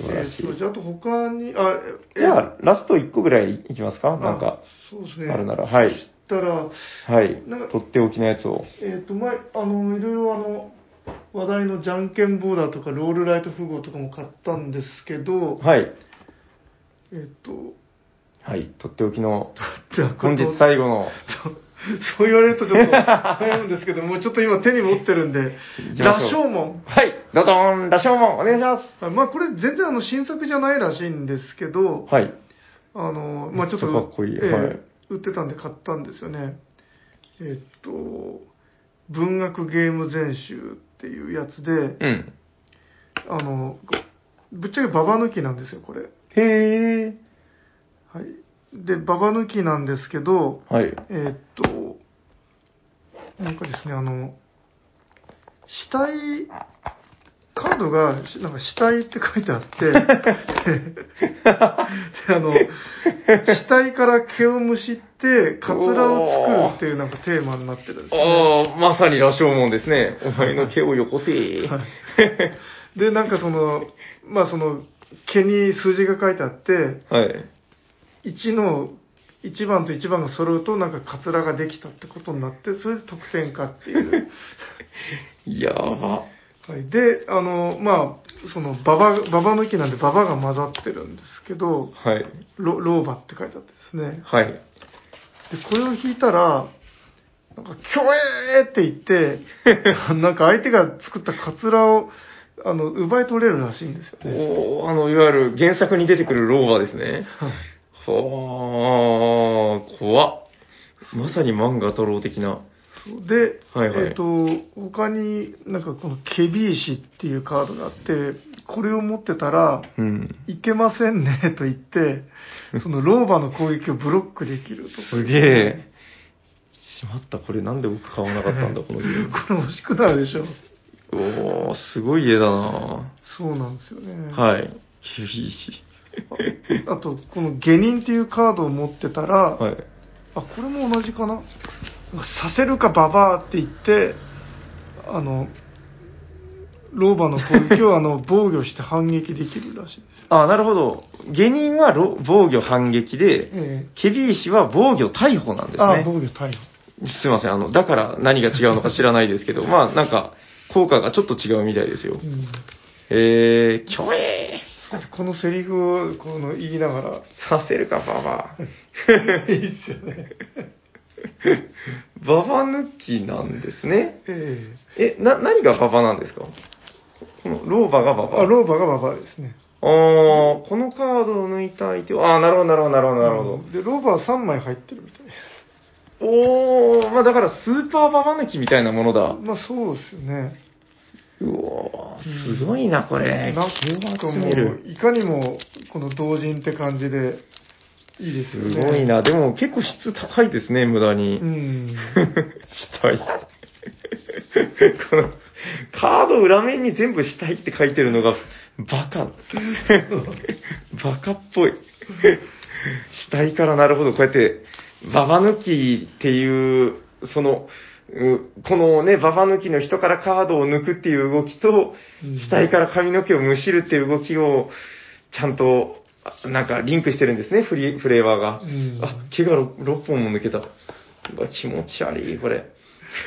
素晴らしい。えーと、じゃあ、あと他に、あ、えじゃあ、ラスト1個ぐらいいきますか？なんか、そうですね。あるなら。はい。そしたら、はいなんか。とっておきのやつを。えっ、と、前、あの、いろいろあの、話題のじゃんけんボーダーとか、ロールライト符号とかも買ったんですけど、はい。えっ、と、はい。とっておきの、本日最後の、そう言われるとちょっと悩むんですけど、もうちょっと今手に持ってるんで、行きましょう羅生門。はい。ドドーン、ラショーモン、お願いします。まあこれ全然あの新作じゃないらしいんですけど、はい。あの、まあちょっと、かっこいいええはい売ってたんで買ったんですよね。えっと、文学ゲーム全集っていうやつで、うん。あの、ぶっちゃけババ抜きなんですよ、これ。へー。はい。で、ババ抜きなんですけど、はい。えーっと、なんかですね、あの、死体、カードが、しなんか死体って書いてあって、であの、死体から毛をむしって、カツラを作るっていうなんかテーマになってるんですね。ああ、まさに羅生門ですね。お前の毛をよこせ。はいで、なんかその、まあその、毛に数字が書いてあって、はい。1の、1番と1番が揃うと、なんかカツラができたってことになって、それで得点かっていう。やば。はい、で、あの、まあ、その、ババ、ババ抜きなんでババが混ざってるんですけど、はい。ロ老婆って書いてあってですね。はい。で、これを引いたら、なんか、キョエーって言って、なんか相手が作ったカツラを、あの、奪い取れるらしいんですよね。おーあの、いわゆる原作に出てくる老婆ですね。はあ、怖っ。まさに漫画太郎的な。で、はいはいえっ、と、他になんかこのケビーシっていうカードがあって、これを持ってたら、うん。いけませんねと言って、その老婆の攻撃をブロックできると。すげえ。しまった、これなんで僕買わなかったんだ、このゲーム。これ欲しくなるでしょ。おー、すごい家だなそうなんですよね。はい。厳しい。あと、この下人っていうカードを持ってたら、はい。あ、これも同じかな？させるかババアって言って、あの、老婆の攻撃を あの防御して反撃できるらしいです。あ、なるほど。下人はろ防御反撃で、えケビー氏は防御逮捕なんですえあ、ね。防御逮捕。すいません。あの、だから何が違うのか知らないですけど、まあなんか、効果がちょっと違うみたいですよ。うんえー、きょえこのセリフをこの言いながら、させるか、ババ いいっすよね。ア。ババ抜きなんですね。ええ、な、何がババなんですか？この老婆がバえバ。あ、老婆がババアですね。あー、このカードを抜いた相手は、あー、なるほど、なるほど、なるほど、なるほど。で、老婆は3枚入ってるみたいです。おー、まあだからスーパーババ抜きみたいなものだ。まあそうですよね。うおー、すごいな、これ。なん気かも。う、いかにもこの同人って感じで、いいですよね。すごい。な。でも結構質高いですね、無駄うに。ん。したい。この、カード裏面に全部したいって書いてるのが、バカ。バカっぽい。死体からなるほど、こうやって、ババ抜きっていう、その、うこのね、ババ抜きの人からカードを抜くっていう動きと、うん死体から髪の毛をむしるっていう動きを、ちゃんと、あなんかリンクしてるんですね、フリフレーバーが。うんあ、毛が 6, 本も抜けた。気持ち悪い、これ。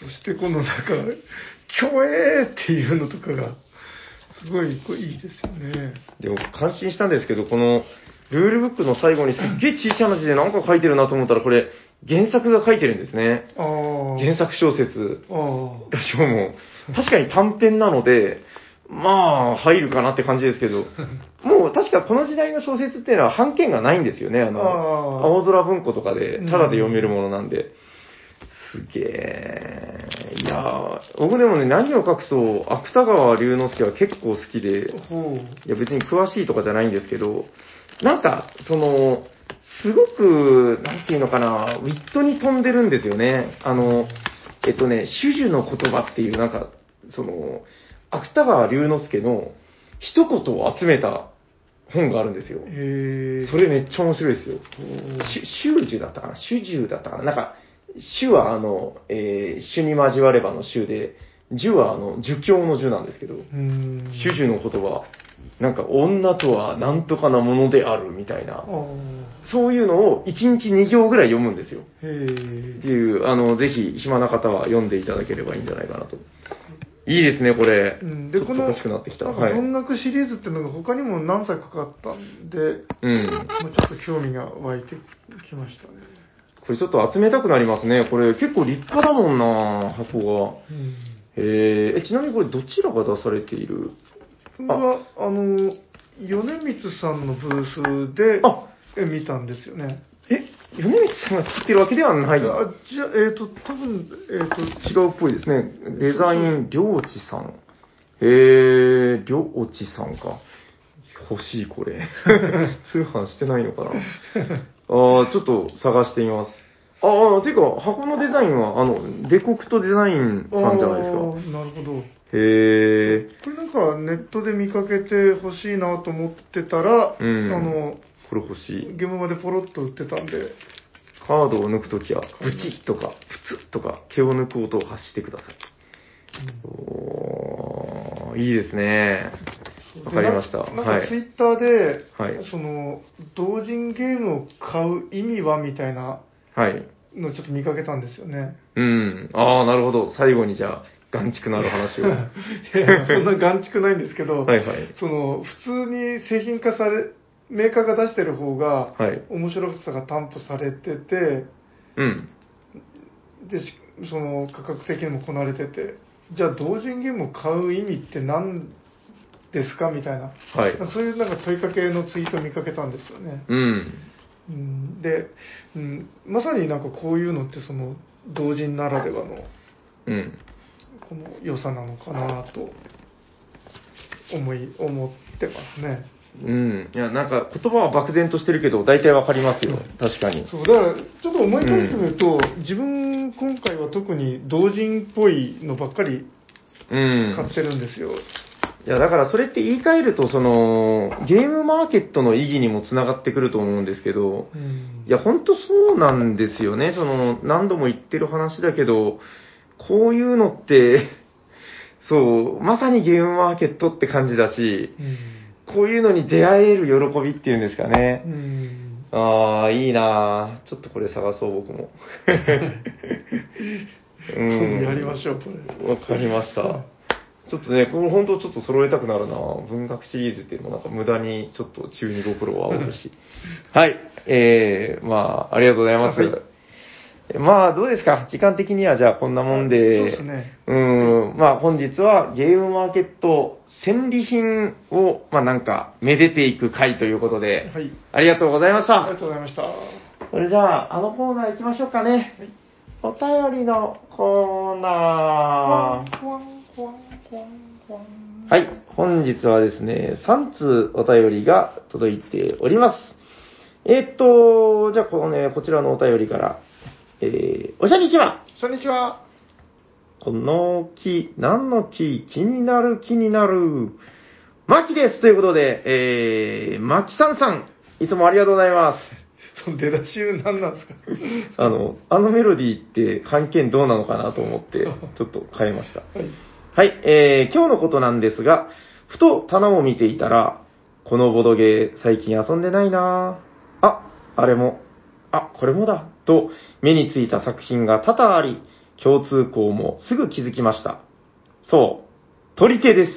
そしてこのなんか、競泳っていうのとかが、すごいいいですよね。でも感心したんですけど、このルールブックの最後にすっげえ小さな字でなんか書いてるなと思ったら、これ原作が書いてるんですね。原作小説。ああ。ラジオも。確かに短編なので、まあ、入るかなって感じですけど、もう確かこの時代の小説っていうのは版権がないんですよね。あの、あー青空文庫とかで、うんただで読めるものなんで。すげえ。いやー僕でもね、何を隠そう、芥川龍之介は結構好きで、ほいや別に詳しいとかじゃないんですけど、なんか、その、すごく、なんていうのかな、ウィットに飛んでるんですよね。あの、えっとね、種々の言葉っていう、なんか、その、芥川龍之介の一言を集めた本があるんですよう。。へえ。それめっちゃ面白いですよ。ほうし修樹だったかな？主樹だったかな？なんか、主はあの、えー、主に交わればの主で、樹はあの、儒教の樹なんですけど、うん。主樹の言葉、なんか女とはなんとかなものであるみたいな。そういうのを1日2行ぐらい読むんですよ。へってえ。いう、あの、ぜひ暇な方は読んでいただければいいんじゃないかなと。いいですね、これ。うん、で、この、しくなってきた。なんかはい。文学シリーズっていうのが他にも何作かあったんで、うん。まあ、ちょっと興味が湧いてきましたね。これちょっと集めたくなりますね。これ結構立派だもんな箱が。うん。えー、え、ちなみにこれどちらが出されている？これは、あの、米光さんのブースであえ見たんですよね。え、米光さんが作ってるわけではないあじゃあ、えっ、と、多分、えっ、と、違うっぽいですね。デザイン、りょうちさん。へー、りょうちさんか。欲しい、これ。通販してないのかな。あー、ちょっと探してみます。あー、ていうか、箱のデザインは、あの、デコクトデザインさんじゃないですか。あーなるほど。へー。これなんかネットで見かけて欲しいなと思ってたら、うんあの、これ欲しい。ゲームまでポロッと売ってたんで、カードを抜くときは、ブチッとか、プツッとか、毛を抜く音を発してください。おー、いいですね。わかりました。でななんはい。かツイッターで、はいその、同人ゲームを買う意味はみたいなはい。のをちょっと見かけたんですよね。うん。ああ、なるほど。最後にじゃあ、眼畜のある話を。いやそんな眼畜ないんですけど、はいはい。その、普通に製品化され、メーカーが出してる方が、はい。面白さが担保されてて、うん。で、しその価格的にもこなれてて、じゃあ同人ゲームを買う意味って何ですか？みたいな、はい。なんかそういうなんか問いかけのツイートを見かけたんですよね。うん。うん、で、うん、まさになんかこういうのってその同人ならではのうん。この良さなのかなと思い、思ってますね。うん。いや、なんか言葉は漠然としてるけど、大体わかりますよ。確かに。そう、だから、ちょっと思い返してみると、自分、今回は特に同人っぽいのばっかりうん。買ってるんですよ。いや、だからそれって言い換えると、その、ゲームマーケットの意義にもつながってくると思うんですけど、うんいや、ほんとそうなんですよね。その、何度も言ってる話だけど、こういうのって、そう、まさにゲームマーケットって感じだし、うんこういうのに出会える喜びっていうんですかねう。んああ、いいなーちょっとこれ探そう、僕も。う今度やりましょう、これ。わかりました。ちょっとね、これ本当ちょっと揃えたくなるな文学シリーズっていうのもなんか無駄にちょっと中二心を煽るし。はい。えー、まあ、ありがとうございます。はいまあ、どうですか？時間的にはじゃあこんなもんで。そうですね。うーん、まあ本日はゲームマーケット戦利品を、まあなんか、めでていく回ということで、はい。ありがとうございましたありが。とうございました。それじゃあ、あのコーナー行きましょうかね。お便りのコーナー。はい、本日はですね、3通お便りが届いております。えーっと、じゃあこのね、こちらのお便りから、えー、おしゃにちはこんにちは。この木、何の木気になる気になる。マキですということで、えー、マキさんさん、いつもありがとうございます。その出だし何なんですか？あの、あのメロディーって関係どうなのかなと思って、ちょっと変えました。はい。はい、えー、今日のことなんですが、ふと棚を見ていたら、このボドゲー最近遊んでないなぁあ、あれも、あ、これもだ、と目についた作品が多々あり、共通項もすぐ気づきました。そう、取り手です。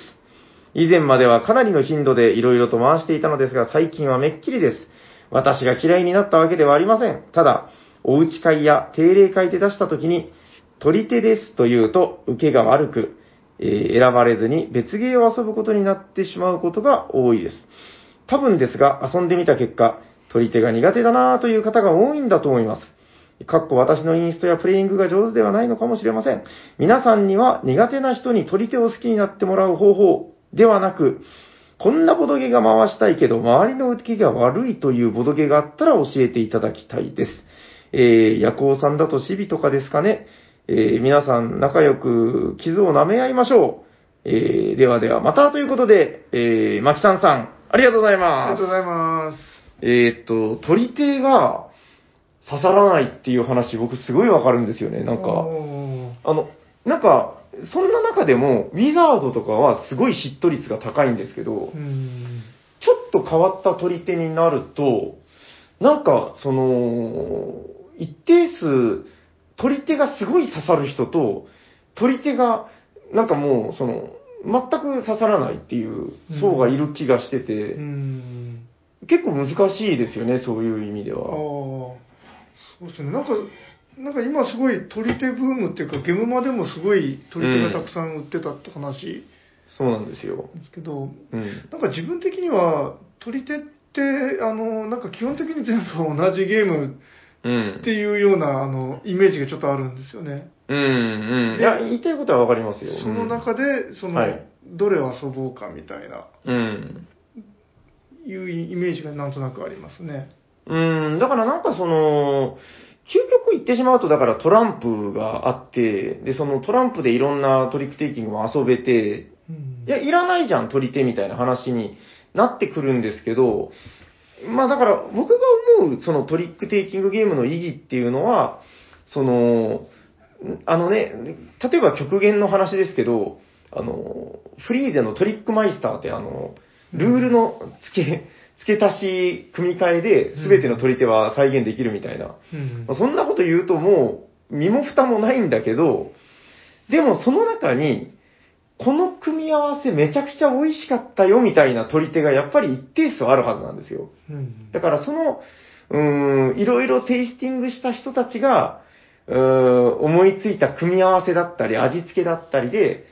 以前まではかなりの頻度で色々と回していたのですが、最近はめっきりです。私が嫌いになったわけではありません。ただ、おうち会や定例会で出した時に、取り手ですと言うと受けが悪く、え選ばれずに別ゲーを遊ぶことになってしまうことが多いです。多分ですが、遊んでみた結果、取り手が苦手だなぁという方が多いんだと思います。かっこ私のインストやプレイングが上手ではないのかもしれません。皆さんには苦手な人に取り手を好きになってもらう方法ではなく、こんなボドゲが回したいけど、周りの受けが悪いというボドゲがあったら教えていただきたいです。えー、ヤコウさんだとシビとかですかね。えー、皆さん仲良く傷を舐め合いましょう。えー、ではではまたということで、えー、マキさんさん、ありがとうございありますがとう。ございます。えーっと、取り手が刺さらないっていう話、僕すごいわかるんですよね。なんか、あの、なんか、そんな中でも、ウィザードとかはすごいヒット率が高いんですけど、うん。ちょっと変わった取り手になると、なんか、その、一定数、取り手がすごい刺さる人と、取り手が、なんかもう、その、全く刺さらないっていう層がいる気がしてて、うん。結構難しいですよね、そういう意味でああ、は。そうですね。なんか、なんか今すごい取り手ブームっていうか、ゲムマでもすごい取り手がたくさん売ってたって話そうなんですよ。ですけど、うん。なんか自分的には取り手って、あの、なんか基本的に全部同じゲームうんって。いうような、あの、イメージがちょっとあるんですよね。うん、うん。いや、言いたいことはわかりますよ。その中で、その、はいどれを遊ぼうかみたいな、うん。いうイメージがなんとなくありますね。うん、だからなんかその、究極言ってしまうと、だからトランプがあって、で、そのトランプでいろんなトリックテイキングも遊べて、うんいや、いらないじゃん、取り手みたいな話になってくるんですけど、まあだから僕が思うそのトリックテイキングゲームの意義っていうのは、その、あのね、例えば極限の話ですけど、あの、フリーゼのトリックマイスターってあの、ルールの付け、付け足し、組み替えで全ての取り手は再現できるみたいな。うんまあそんなこと言うともう、身も蓋もないんだけど、でもその中に、この組み合わせめちゃくちゃ美味しかったよみたいな取り手がやっぱり一定数あるはずなんですよ。うんだからその、うーん、いろいろテイスティングした人たちが、うーん、思いついた組み合わせだったり、味付けだったりで、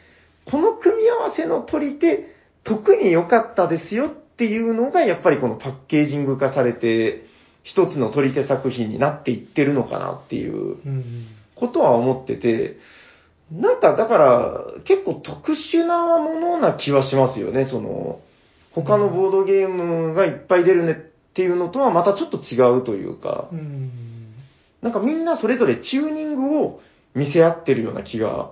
この組み合わせの取り手、特に良かったですよっていうのが、やっぱりこのパッケージング化されて、一つの取り手作品になっていってるのかなっていううんことは思ってて、なんかだから結構特殊なものな気はしますよね、その、他のボードゲームがいっぱい出るねっていうのとはまたちょっと違うというかう、んなんかみんなそれぞれチューニングを見せ合ってるような気が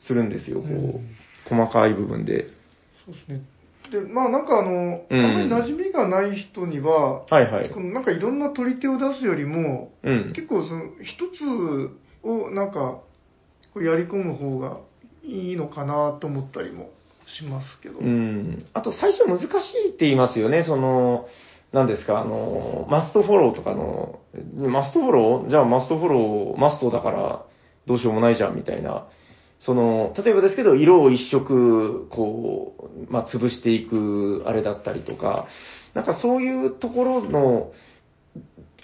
するんですよ、こう、うん細かい部分で。そうですね。で、まあなんかあの、うんあんまり馴染みがない人には、はいはいこ。のなんかいろんな取り手を出すよりも、うん。結構その一つをなんかやり込む方がいいのかなと思ったりもしますけど。うん。あと最初難しいって言いますよね、その、何ですか、あの、マストフォローとかの、マストフォロー？じゃあマストフォロー、マストだからどうしようもないじゃんみたいなその、例えばですけど、色を一色、こう、まあ、潰していく、あれだったりとか、なんかそういうところの、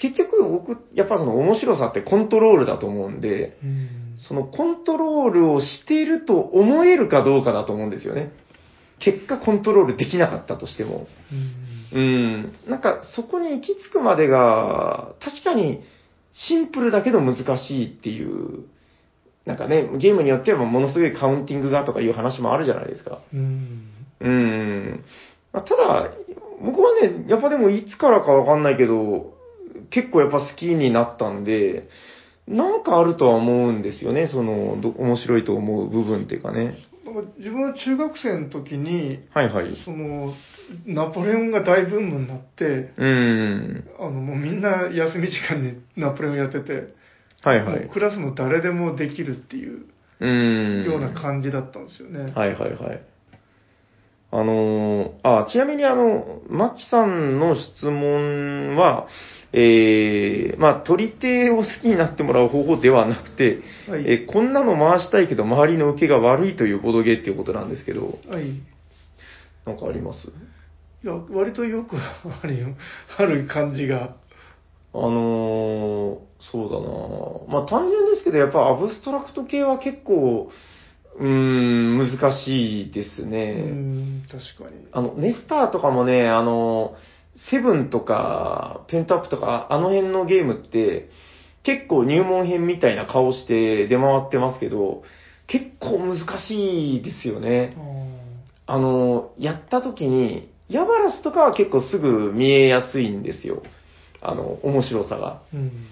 結局僕、やっぱその面白さってコントロールだと思うんで、うん。そのコントロールをしていると思えるかどうかだと思うんですよね。結果コントロールできなかったとしても。うんうん。なんかそこに行き着くまでが、確かにシンプルだけど難しいっていう、なんかね、ゲームによってはものすごいカウンティングがとかいう話もあるじゃないですか。うん。うん。まあただ、僕はね、やっぱでもいつからかわかんないけど、結構やっぱ好きになったんで、なんかあるとは思うんですよね、その、ど面白いと思う部分っていうかね。なんか自分は中学生の時に、はいはい。その、ナポレオンが大ブームになって、うん。あの、もうみんな休み時間にナポレオンやってて、はいはい。クラスの誰でもできるっていううん。ような感じだったんですよね。はいはいはい。あのーあ、ちなみにあの、マキさんの質問は、えー、まあ、取り手を好きになってもらう方法ではなくて、はいえーこんなの回したいけど周りの受けが悪いというボードゲーっていうことなんですけど、はい。いなんかあります？や、割とよくあるよ、ある感じが。あのーそうだなまあ単純ですけど、やっぱアブストラクト系は結構、うーん、難しいですうね。ん、確かに。あの、ネスターとかもね、あの、セブンとか、ペントアップとか、あの辺のゲームって、結構入門編みたいな顔して出回ってますけど、結構難しいですよね。あの、やった時に、ヤバラスとかは結構すぐ見えやすいんですよ。あの、面白さが。うん。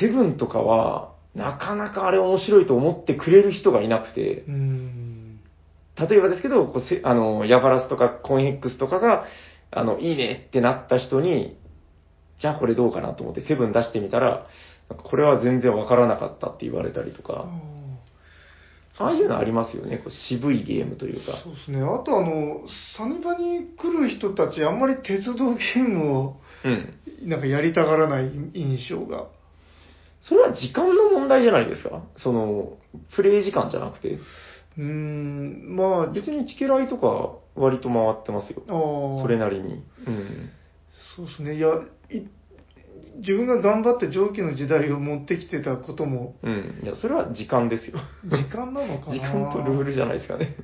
セブンとかは、なかなかあれ面白いと思ってくれる人がいなくて、うん。例えばですけど、こうせあの、ヤバラスとかコインヘックスとかが、あの、いいねってなった人に、じゃあこれどうかなと思ってセブン出してみたら、これは全然わからなかったって言われたりとあか、ああいうのありますよね、こう渋いゲームというか。そうですね。あとあの、サニバに来る人たち、あんまり鉄道ゲームをうん。なんかやりたがらない印象が。それは時間の問題じゃないですか？その、プレイ時間じゃなくて。うーん、まあ、別にチケライとか割と回ってますよ。ああ、それなりに。うん。そうですね。いや、い自分が頑張って蒸気の時代を持ってきてたことも、うん。いや、それは時間ですよ。時間なのかな？時間とルールじゃないですかね。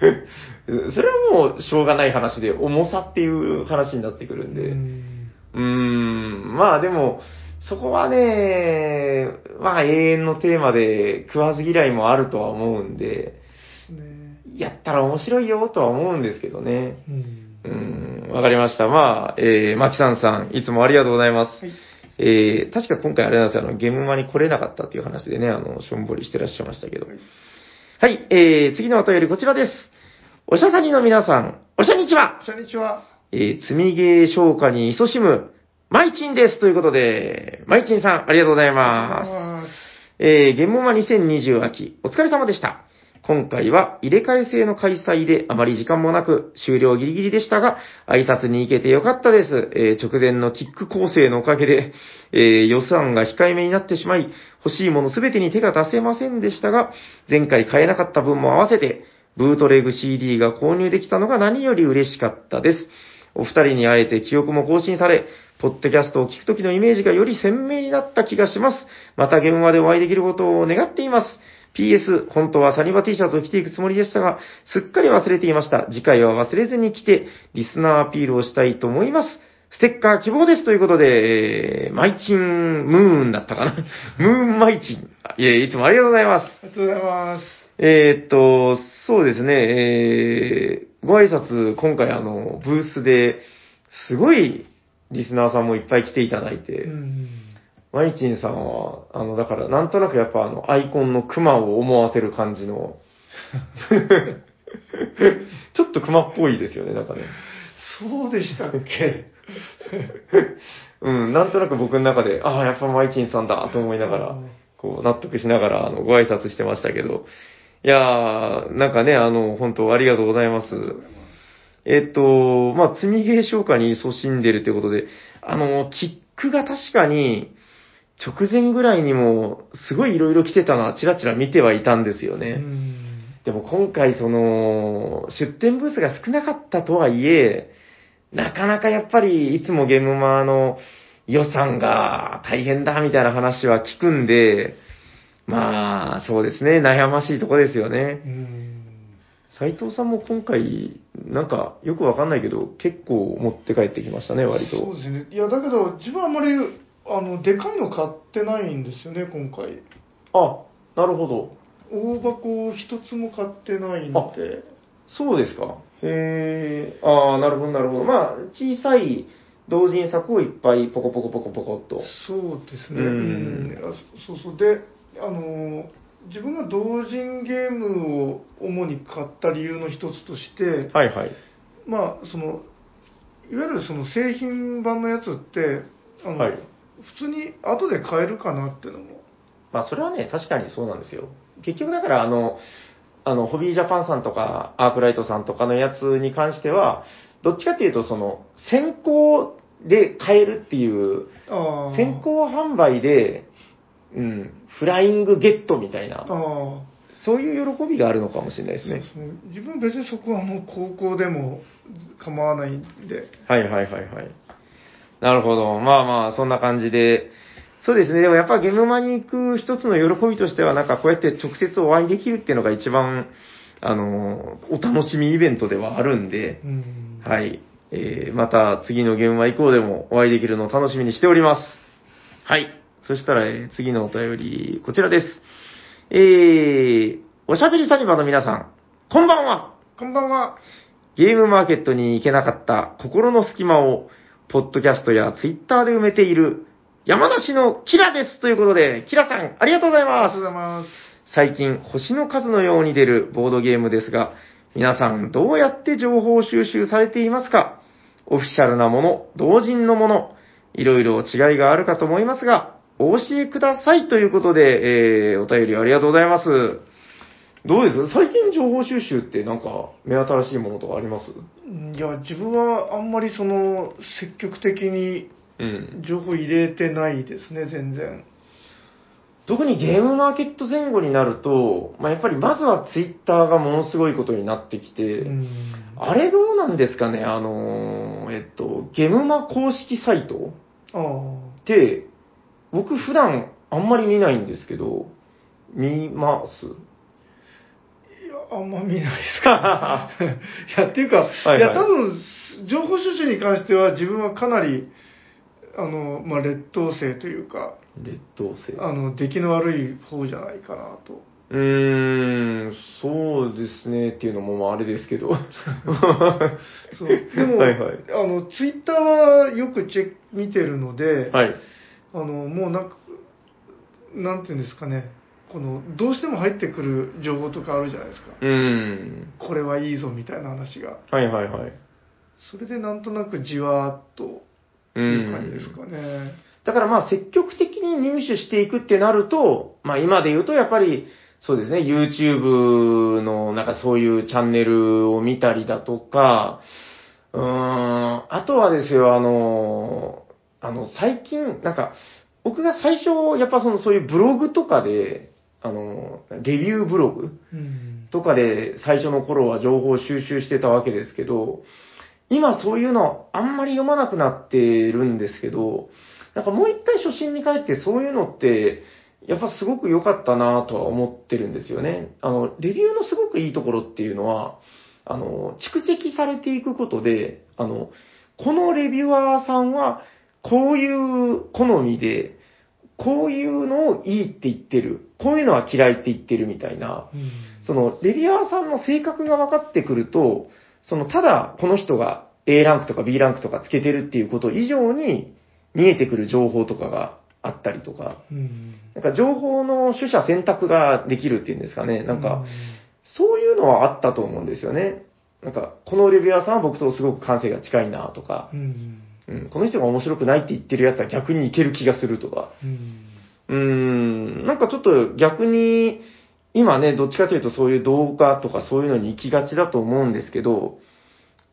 それはもうしょうがない話で、重さっていう話になってくるんで。ううんーん、まあでも、そこはね、まあ永遠のテーマで食わず嫌いもあるとは思うんで、ね。やったら面白いよとは思うんですけどね。うんわかりました。まあ、えー、マキさんさん、いつもありがとうございます。はい。えー、確か今回あれなんですよ、あの、ゲームマに来れなかったっていう話でね、あの、しょんぼりしてらっしゃいましたけど。はいはい、えー、次のお便りこちらです。おしゃさにの皆さん、おしゃにちはこんにちは。えー、積みゲー消化に勤しむ、マイチンですということで、マイチンさん、ありがとうございます。あえー、ゲームマ2020秋、お疲れ様でした。今回は入れ替え制の開催であまり時間もなく終了ギリギリでしたが、挨拶に行けてよかったです。えー直前のキック構成のおかげで、えー予算が控えめになってしまい、欲しいものすべてに手が出せませんでしたが、前回買えなかった分も合わせて、ブートレグ CD が購入できたのが何より嬉しかったです。お二人に会えて記憶も更新され、ポッドキャストを聞くときのイメージがより鮮明になった気がします。また現場でお会いできることを願っています。PS、本当はサニバ T シャツを着ていくつもりでしたが、すっかり忘れていました。次回は忘れずに来て、リスナーアピールをしたいと思います。ステッカー希望ですということで、えーマイチンムーンだったかな ムーンマイチン。いえ、いつもありがとうございます。ありがとうございます。えーっと、そうですね、えー、ご挨拶、今回あの、ブースで、すごいリスナーさんもいっぱい来ていただいて、うん。マイチンさんは、あの、だから、なんとなくやっぱあの、アイコンのクマを思わせる感じの、ちょっとクマっぽいですよね、なんかね。そうでしたっけ？うん、なんとなく僕の中で、ああ、やっぱマイチンさんだと思いながら、こう、納得しながら、あの、ご挨拶してましたけど、いやー、なんかね、あの、本当ありがとうございます。えっと、まあ、積みゲー消化に勤しんでるということで、あの、キックが確かに、直前ぐらいにも、すごい色々来てたのは、ちらちら見てはいたんですようね。ん。でも今回その、出店ブースが少なかったとはいえ、なかなかやっぱりいつもゲームマーの予算が大変だみたいな話は聞くんで、まあ、そうですね、悩ましいとこですよね。うん。斉藤さんも今回、なんかよくわかんないけど、結構持って帰ってきましたね、割と。そうですね。いや、だけど、自分はあんまり、あの、でかいの買ってないんですよね、今回。あ、なるほど。大箱一つも買ってないので。そうですか。へえ、ああ、なるほど、なるほど。まあ、小さい同人作をいっぱいポコポコポコポコっと。そうですね。ううんそうそう。で、あの、自分が同人ゲームを主に買った理由の一つとして、はいはい。まあ、その、いわゆるその製品版のやつって、あの、はい普通に後で買えるかなっていうのも。まあ、それはね、確かにそうなんですよ。結局だから、あの、あの、ホビージャパンさんとか、アークライトさんとかのやつに関しては、どっちかっていうと、その、先行で買えるっていう。先行販売で、うん、フライングゲットみたいな。そういう喜びがあるのかもしれないですね。そう自分別にそこはもう高校でも構わないんで。はいはいはいはい。なるほど。まあまあ、そんな感じで。そうですね。でもやっぱゲームマに行く一つの喜びとしては、なんかこうやって直接お会いできるっていうのが一番、あの、お楽しみイベントではあるんで、うん。はい。えー、また次のゲームマ以降でもお会いできるのを楽しみにしております。はい。そしたら、えー次のお便り、こちらです。えー、おしゃべりサニバの皆さん、こんばんは。こんばんは。ゲームマーケットに行けなかった心の隙間を、ポッドキャストやツイッターで埋めている、山梨のキラですということで、キラさん、ありがとうございありがとうごまざいます。す。最近、星の数のように出るボードゲームですが、皆さん、どうやって情報収集されていますか？オフィシャルなもの、同人のもの、いろいろ違いがあるかと思いますが、お教えくださいということで、えー、お便りありがとうございます。どうです？最近情報収集ってなんか目新しいものとかあります？いや、自分はあんまりその、積極的にうん。情報入れてないですね、全然。特にゲームマーケット前後になると、まあ、やっぱりまずはツイッターがものすごいことになってきて、うん。あれどうなんですかね？あのー、えっと、ゲムマ公式サイト。って、僕普段あんまり見ないんですけど、見ます？いや、あんま見ないですか。いや、っていうか、はいはいいや、多分、情報収集に関しては自分はかなり、あの、まあ、劣等生というか、劣等生。あの、出来の悪い方じゃないかなと。うーん、そうですねっていうのもまああれですけど。そう。でも、はいはいあの、ツイッターはよくチェック見てるので、はい。あの、もうなんか、なんていうんですかね、この、どうしても入ってくる情報とかあるじゃないですか。うーん。これはいいぞみたいな話が。はいはいはい。それでなんとなくじわーっとっていう感じですかね。だからまあ積極的に入手していくってなると、まあ今で言うとやっぱり、そうですね、YouTube のなんかそういうチャンネルを見たりだとか、うーん、あとはですよ、あの、あの、最近、なんか、僕が最初、やっぱそのそういうブログとかで、あの、レビューブログうん。とかで最初の頃は情報を収集してたわけですけど、今そういうのあんまり読まなくなってるんですけど、なんかもう一回初心に帰ってそういうのって、やっぱすごく良かったなとは思ってるんですよね。あの、レビューのすごくいいところっていうのは、あの、蓄積されていくことで、あの、このレビュアーさんは、こういう好みで、こういうのをいいって言ってる、こういうのは嫌いって言ってるみたいな、うんその、レビュアーさんの性格が分かってくると、その、ただ、この人が A ランクとか B ランクとかつけてるっていうこと以上に見えてくる情報とかがあったりとか、うん。なんか情報の取捨選択ができるっていうんですかね。なんか、そういうのはあったと思うんですよね。なんか、このレビュアーさんは僕とすごく感性が近いなとかう、ん。うん、この人が面白くないって言ってるやつは逆にいける気がするとか、うん。ん、なんかちょっと逆に、今ね、どっちかというとそういう動画とかそういうのに行きがちだと思うんですけど、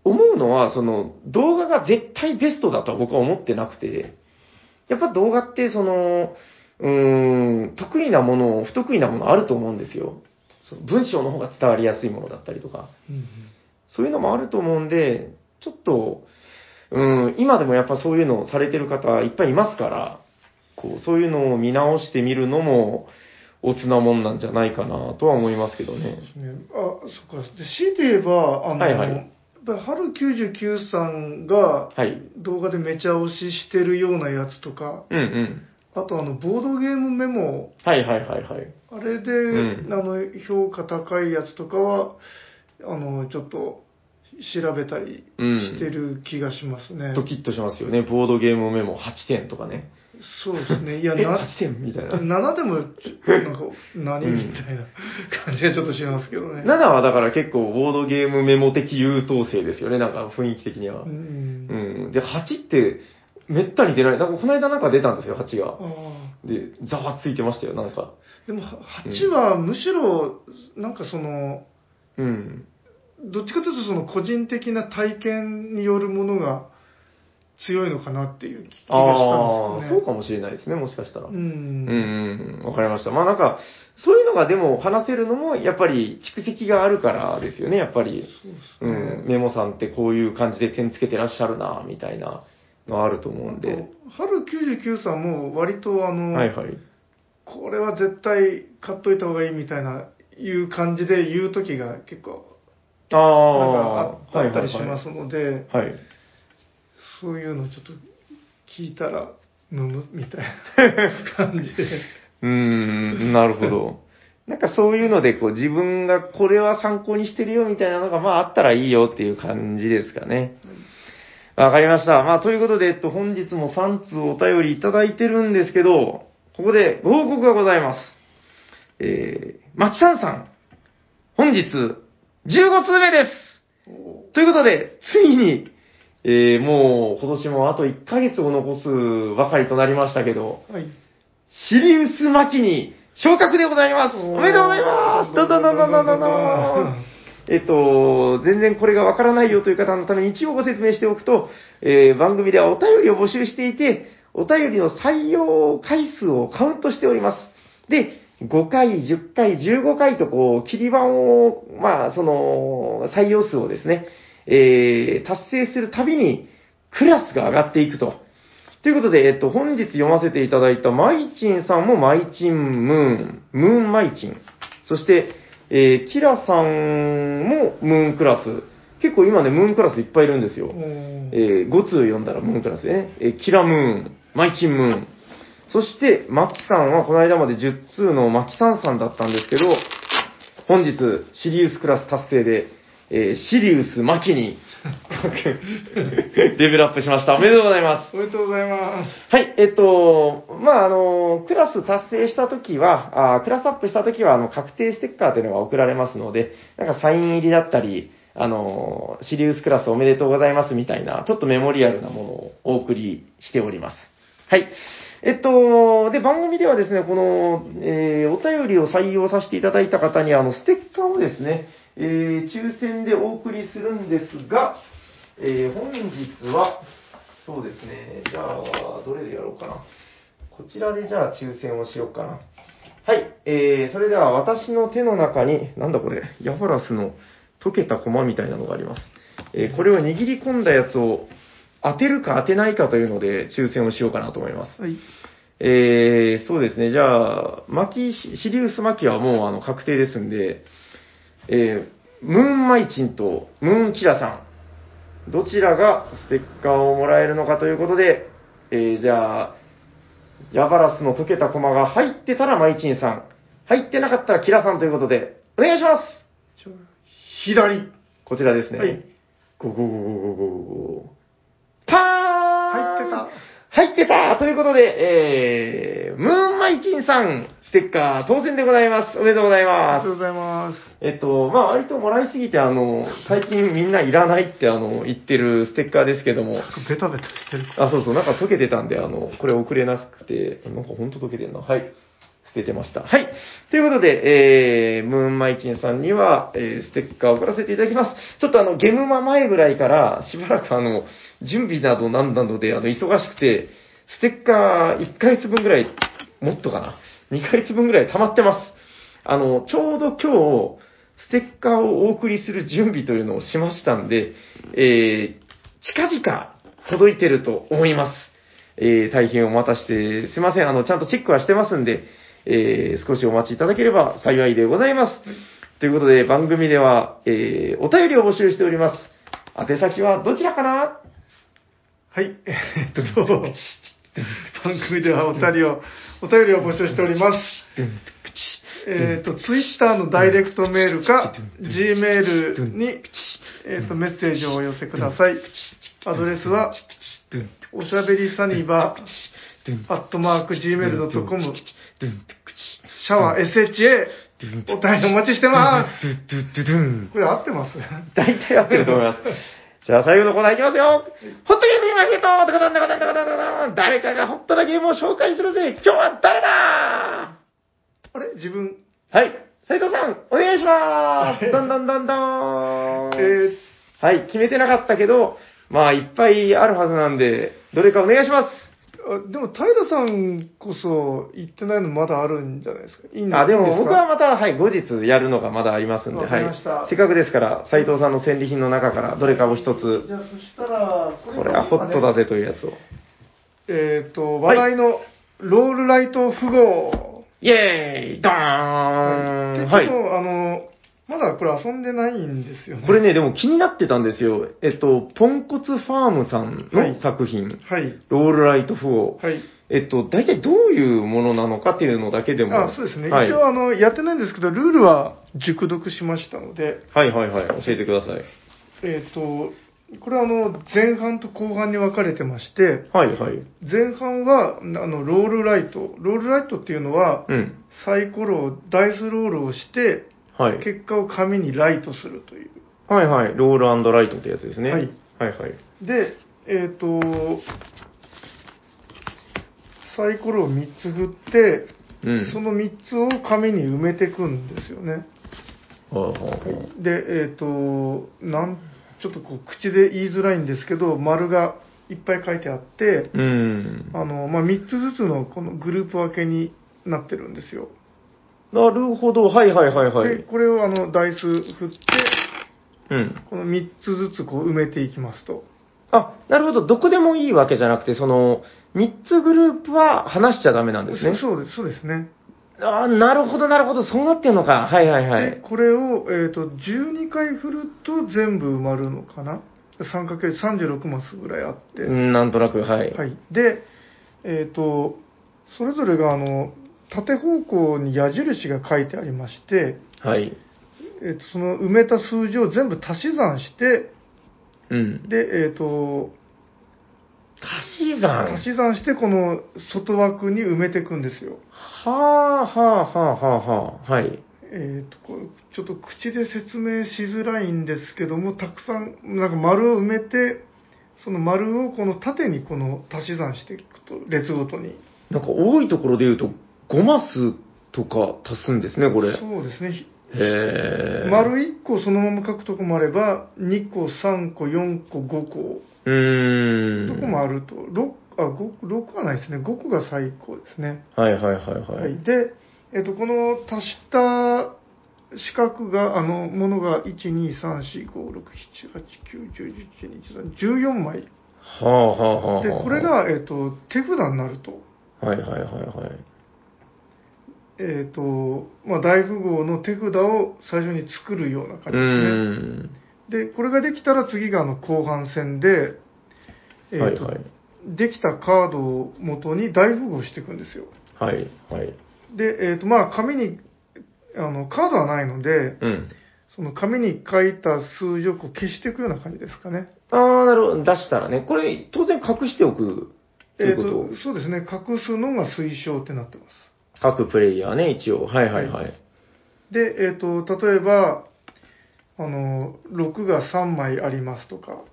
思うのは、その、動画が絶対ベストだとは僕は思ってなくて、やっぱ動画ってその、うーん、得意なもの、不得意なものあると思うんですよ。その文章の方が伝わりやすいものだったりとか、うんそういうのもあると思うんで、ちょっと、うん、今でもやっぱそういうのをされてる方いっぱいいますから、こう、そういうのを見直してみるのも、おつなもんなんじゃないかなとは思いますけどね。ねあ、そっか。で、強いて言えば、あの、はいはいやっぱり春99さんがはい。動画でめちゃ押ししてるようなやつとか、うんうん。あとあの、ボードゲームメモ、はいはいはいはい。あれで、うんあの、評価高いやつとかは、あの、ちょっと調べたりうんしてる気がしますね。ドキッとしますよね。ボードゲームメモ8点とかね。そうですね。いや、え、な8点みたいな。7でも、なんか、何うんみたいな感じがちょっとしますけどね。7はだから結構ボードゲームメモ的優等生ですよね。なんか雰囲気的にはう。ん。うん。で、8って、めったに出ない。なんかこの間なんか出たんですよ、8が。で、ざわついてましたよ、なんか。でも、8はむしろ、なんかその、うん。どっちかというとその個人的な体験によるものが強いのかなっていう気がしたんですよね。そうかもしれないですね、もしかしたら。う。うんん、うん、わかりました。まあなんか、そういうのがでも話せるのも、やっぱり蓄積があるからですよね、やっぱり。そううですねん、メモさんってこういう感じで点つけてらっしゃるな、みたいなのがあると思うんで。春99さんも割とあの、はいはい。これは絶対買っといた方がいいみたいな、いう感じで言う時が結構、あなんあ、かああったりしますので、はい。はい。そういうのちょっと聞いたら、むむみたいな感じで。うーん、なるほど。なんかそういうので、こう自分がこれは参考にしてるよみたいなのが、まああったらいいよっていう感じですかね。わかりました。まあということで、えっと、本日も3通お便りいただいてるんですけど、ここでご報告がございます。えー、マキさんさん、本日、15通目です。ということで、ついに、えー、もう今年もあと1ヶ月を残すばかりとなりましたけど、はい。シリウスマキに昇格でございます。おめでとうございます。どどどどどどどえっと、全然これがわからないよという方のために一応ご説明しておくと、えー番組ではお便りを募集していて、お便りの採用回数をカウントしております。で、5回、10回、15回とこう、切り板を、まあ、その、採用数をですね、えー達成するたびに、クラスが上がっていくと。ということで、えっと、本日読ませていただいたマイチンさんもマイチンムーン、ムーンマイチン。そして、えーキラさんもムーンクラス。結構今ね、ムーンクラスいっぱいいるんですよ。えー5通読んだらムーンクラスでね。えーキラムーン、マイチンムーン。そして、マキさんはこの間まで10通のマキさんさんだったんですけど、本日、シリウスクラス達成で、えーシリウスマキに、レベルアップしました。おめでとうございます。おめでとうございまはい、えっと、まあ、あの、クラス達成したときは、あクラスアップしたときは、あの、確定ステッカーというのが送られますので、なんかサイン入りだったり、あの、シリウスクラスおめでとうございますみたいな、ちょっとメモリアルなものをお送りしております。はい。えっと、で、番組ではですね、この、えーお便りを採用させていただいた方に、あの、ステッカーをですね、えー抽選でお送りするんですが、えー本日は、そうですね、じゃあ、どれでやろうかな。こちらでじゃあ抽選をしようかな。はい、えー、それでは私の手の中に、なんだこれ、ヤファラスの溶けた駒みたいなのがあります。えーこれを握り込んだやつを当てるか当てないかというので抽選をしようかなと思います。す。はい。えー、そうですね。じゃあ、マキ、シリウスマキはもうあの確定ですんで、えー、ムーンマイチンとムーンキラさん、どちらがステッカーをもらえるのかということで、えー、じゃあ、ヤバラスの溶けたコマが入ってたらマイチンさん、入ってなかったらキラさんということで、お願いします左。こちらですね。はい。ゴゴゴゴゴゴゴゴ。パーン入ってた。入ってたということで、えー、ムーンマイチンさん、ステッカー当選でございます。おめでとうございありまがとうございます。す。えっと、まあ割ともらいすぎて、あの、最近みんないらないってあの、言ってるステッカーですけども、ベタベタしてる。あ、そうそう、なんか溶けてたんで、あの、これ送れなくて、なんかほんと溶けてんな。はい。捨ててました。はい。ということで、えー、ムーンマイチンさんには、えー、ステッカーを送らせていただきます。ちょっとあの、ゲムマ前ぐらいから、しばらくあの、準備などなんなどで、あの、忙しくて、ステッカー1ヶ月分ぐらい、もっとかな。2ヶ月分ぐらい溜まってます。あの、ちょうど今日、ステッカーをお送りする準備というのをしましたんで、えー、近々届いてると思います。えー、大変お待たせして、すいません、あの、ちゃんとチェックはしてますんで、えー、少しお待ちいただければ幸いでございます。ということで、番組では、えー、お便りを募集しております。宛先はどちらかな？はい。えーっと、どうぞ。番組ではお便りを、お便りを募集しております。えっ、と、ツイッターのダイレクトメールか、Gmail に、えっ、と、メッセージをお寄せください。アドレスは、おしゃべりサニバー、アットマーク Gmail.com、シャワー SHA、お便りお待ちしてます。これ合ってます？大体合ってると思います。じゃあ最後のコーナーいきますよ。ホットゲームマーケットダカダンダカダンダカダンダカダン誰かがホットなゲームを紹介するぜ。今日は誰だ？あれ？自分、はい。斉藤さん、お願いしまはい。すどんどんどんどん。えー、はい、決めてなかったけど、まあ、いっぱいあるはずなんで、どれかお願いします。あでも、平さんこそ言ってないのまだあるんじゃないですか？いいんあ、でもいいんすか？僕はまた、はい、後日やるのがまだありますんで、わかりましたはい。せっかくですから、斉藤さんの戦利品の中からどれかを一つじ、ゃあ、そしたら、これはホットだぜというやつを。えっ、と、話題のロールライト符号。イェーイドーンではいで。も、あの、まだこれ遊んでないんですよね。これね、でも気になってたんですよ。えっと、ポンコツファームさんの作品、はい。ロールライト符号。はい。えっと、大体どういうものなのかっていうのだけでも。あ、そうですね。はい、一応、あの、やってないんですけど、ルールは熟読しましたので、はいはいはい。教えてください。えっ、と、これはあの、前半と後半に分かれてまして、はいはい。前半は、あの、ロールライト。ロールライトっていうのは、うん。サイコロを、ダイスロールをして、はい。結果を紙にライトするという。はいはい。ロールライトってやつですね。はい。はいはい。で、えっ、と、サイコロを3つ振って、うん。その3つを紙に埋めていくんですよね。はい。で、えっ、と、なん、ちょっとこう、口で言いづらいんですけど、丸がいっぱい書いてあって、うん。あの、まあ、3つずつのこのグループ分けになってるんですよ。なるほど。はいはいはいはで、い。これをあの、ダイス振って、うん。この3つずつこう埋めていきますと。あ、なるほど。どこでもいいわけじゃなくて、その、3つグループは話しちゃダメなんですね。そうです、そうですね。あなるほどなるほど。そうなってんのか。はいはいはで、い。これを、えっ、と、12回振ると全部埋まるのかな ?3×36 マスぐらいあって。うんなんとなく、はい。はい。で、えっ、と、それぞれが、あの、縦方向に矢印が書いてありまして、はい。えっ、と、その埋めた数字を全部足し算して、うん。で、えっ、と、足し算？足し算して、この外枠に埋めていくんですよ。はあ、はあ、はあ、はあ、はあ。はい。えー、とこれちょっと口で説明しづらいんですけども、たくさん、なんか丸を埋めて、その丸をこの縦にこの足し算していくと、列ごとに。なんか多いところで言うと、5マスとか足すんですね、これ。そうですね。へえ。丸1個そのまま書くとこもあれば、2個、3個、4個、5個、うーん。どこもあると、6, あ 5, 6はないですね。5個が最高ですね。はいはいはいは。はいい。で、えっ、と、この足した四角が、あの、ものが、1、2、3、4、5、6、7、8、9、10、11、12、13、14枚。はあはあはあはあ。で、これ、が、えっ、と、手札になると。はいはいはいはい。えっ、と、まあ、大富豪の手札を最初に作るような感うじですね。で、これができたら次があの後半戦で、えっ、と、はいはい。できたカードを元に大富豪していくんですよ。はいはい。で、えっ、と、まあ、紙に、あの、カードはないので、うん。その紙に書いた数字をこう消していくような感じですかね。ああ、なるほど。出したらね。これ、当然隠しておくとえっ、いうこと？と、そうですね。隠すのが推奨ってなってます。各プレイヤーね、一応。はいはいはい。で、えっ、と、例えば、あの、6が3枚ありますとか、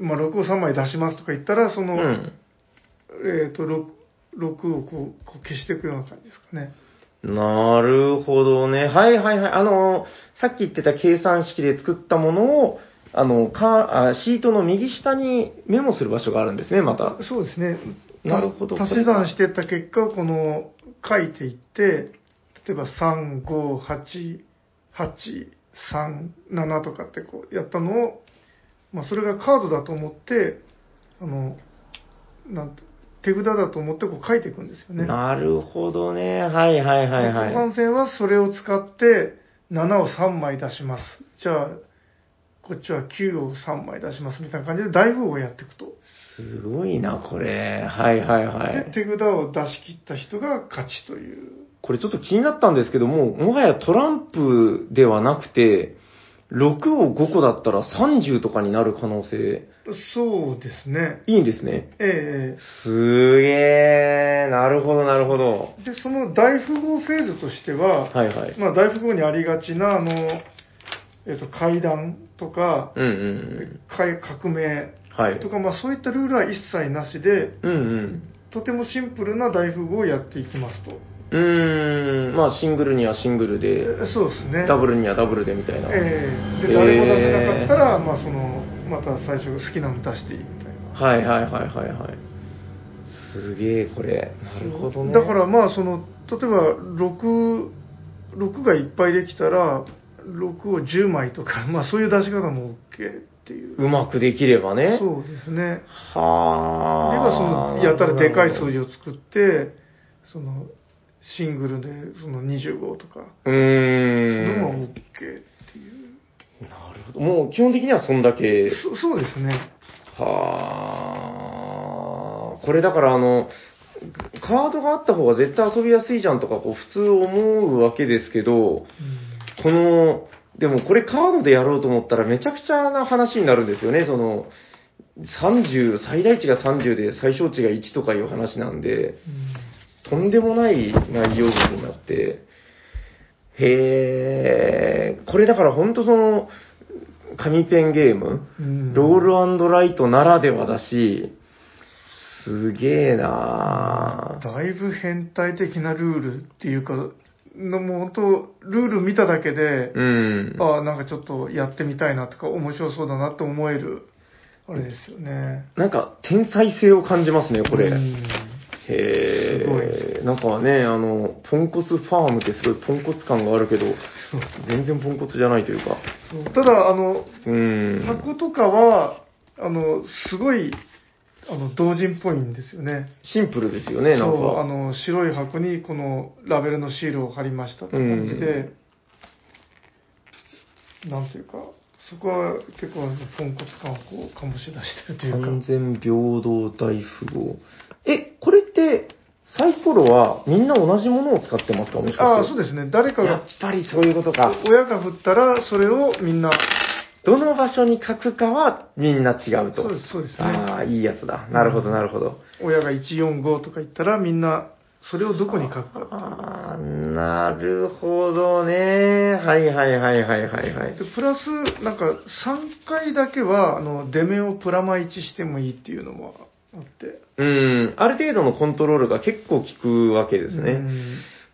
まあ、6を3枚出しますとか言ったら、そうの、ん。えっ、と6、6をこうこう消していくような感じですかね。なるほどね。はいはいはい。あの、さっき言ってた計算式で作ったものを、あの、か、あシートの右下にメモする場所があるんですね、また。そうですね。なるほど足し算していった結果をこの書いていって、例えば3、5、8、8、3、7とかってこうやったのを、まあそれがカードだと思って、あの、なんと手札だと思ってこう書いていくんですよね。なるほどね。はいはいはいはい。半戦はそれを使って7を3枚出します。じゃあ、こっちは9を3枚出しますみたいな感じで大富豪をやっていくと。すごいな、これ。はいはいはで、い。手札を出し切った人が勝ちという。これちょっと気になったんですけども、もはやトランプではなくて、6を5個だったら30とかになる可能性、そうですね。いいんですね。えすげー。なるほどなるほど。えで、その大富豪フェーズとしては、はいはい。まあ大富豪にありがちな、あの、えっ、と、階段とか、うんうんか革命うん。はい。とか、まあそういったルールは一切なしで、うんうん。とてもシンプルな大富豪をやっていきますと。うーん、まあシングルにはシングルで、えそうですね。ダブルにはダブルでみたいな。ええで、えー誰も出せなかったら、まあその、また最初好きなの出していいみたいな。はいはいはいはいはい。すげえ、これ。なるほどね。だからまあその、例えば6、6がいっぱいできたら、6を10枚とか、まあそういう出し方も OK っていう。うまくできればね。そうですね。はあ。はその、やたらでかい数字を。を作って、その、シングルでその25とか、うそういうのも。OK っていう。なるほど。もう基本的にはそんだけ。そそうですね。はあ。これだからあの、カードがあった方が絶対遊びやすいじゃんとかこう普通思うわけですけど、この、でもこれカードでやろうと思ったらめちゃくちゃな話になるんですよね。その、30、最大値が30で最小値が1とかいう話なんで、とんでもない内容物になって、へー、これだから本当その、紙ペンゲーム、うんロールライトならではだし、すげえなぁ。だいぶ変態的なルールっていうか、のもう本当、ルール見ただけで、うん。ああ、なんかちょっとやってみたいなとか、面白そうだなと思える、あれですよね。なんか、天才性を感じますね、これ。うんへえ。なんかね、あの、ポンコツファームってすごいポンコツ感があるけど、全然ポンコツじゃないというか。そうただ、あの、うん。箱とかは、あの、すごい、あの、同人っぽいんですよね。シンプルですよね、なんそう、あか。の、白い箱にこのラベルのシールを貼りましたって感じで、なんていうか、そこは結構ポンコツ感をこう醸し出してるというか。完全平等大富豪。え、これって、サイコロはみんな同じものを使ってますかもしかして？ああ、そうですね。誰かやがっ、ぱりそういうことか。親が振ったら、それをみんな、どの場所に書くかはみんな違うと。そうです、そうですね。ああ、いいやつだ。なるほど、なるほど。親が145とか言ったら、みんな、それをどこに書くか。ああ、なるほどね。はいはいはいはいはいはい。でプラス、なんか、3回だけは、あの、出目をプラマ1してもいいっていうのもあって。うん、ある程度のコントロールが結構効くわけですね。うん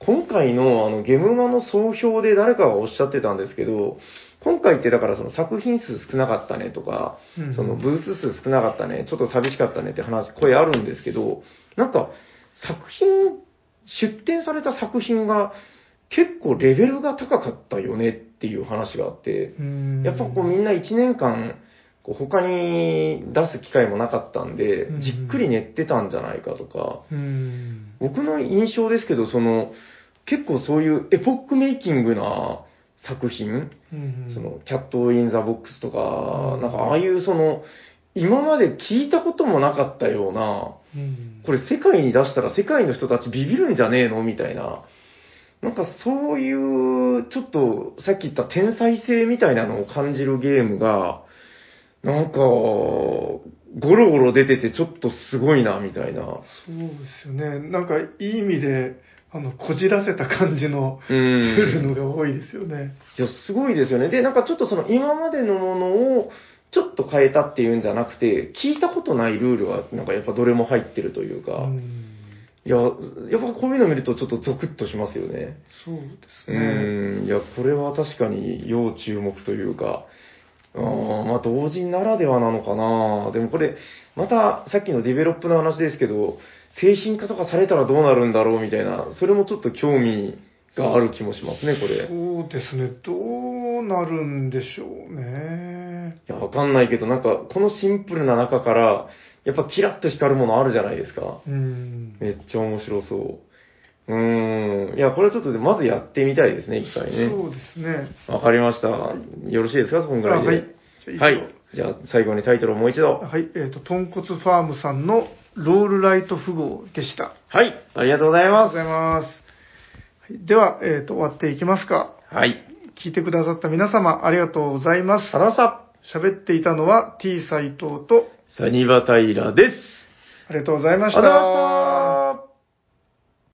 今回のあのゲムマの総評で誰かがおっしゃってたんですけど、今回ってだからその作品数少なかったねとか、うんそのブース数少なかったね、ちょっと寂しかったねって話、声あるんですけど、なんか作品、出展された作品が結構レベルが高かったよねっていう話があって、うん。やっぱこうみんな1年間、こう他に出す機会もなかったんでうん、じっくり練ってたんじゃないかとか、うん。僕の印象ですけど、その、結構そういうエポックメイキングな作品、うんその、キャット・イン・ザ・ボックスとか、うんなんかああいうその、今まで聞いたこともなかったような、うんこれ世界に出したら世界の人たちビビるんじゃねえのみたいな。なんかそういう、ちょっとさっき言った天才性みたいなのを感じるゲームが、なんか、ゴロゴロ出ててちょっとすごいな、みたいな。そうですよね。なんか、いい意味で、あの、こじらせた感じの、う来るん。のが多いですよね。いや、すごいですよね。で、なんかちょっとその今までのものをちょっと変えたっていうんじゃなくて、聞いたことないルールがなんかやっぱどれも入ってるというか、うんいや、やっぱこういうの見るとちょっとゾクッとしますよね。そうですうね。ん、いや、これは確かに要注目というか、あーまあ、同人ならではなのかな。でもこれ、またさっきのディベロップの話ですけど、製品化とかされたらどうなるんだろうみたいな、それもちょっと興味がある気もしますね、これ。そうですね。どうなるんでしょうね。いや、わかんないけど、なんか、このシンプルな中から、やっぱキラッと光るものあるじゃないですか。うん。めっちゃ面白そう。うーん。いや、これはちょっとまずやってみたいですね、一回ね。そうですね。わかりました。よろしいですか、そんぐらいで。あはいじゃあはい。じゃあ、最後にタイトルをもう一度。はい。えっ、と、豚骨ファームさんのロールライト符号でした。はい。ありがとうございます。ありがとうございます。はいでは、えっ、と、終わっていきますか。はい。聞いてくださった皆様、ありがとうございますあ。りがとうございました。喋っていたのは T 斎藤と、サニバタイラです。ありがとうございましありがとうございましたた。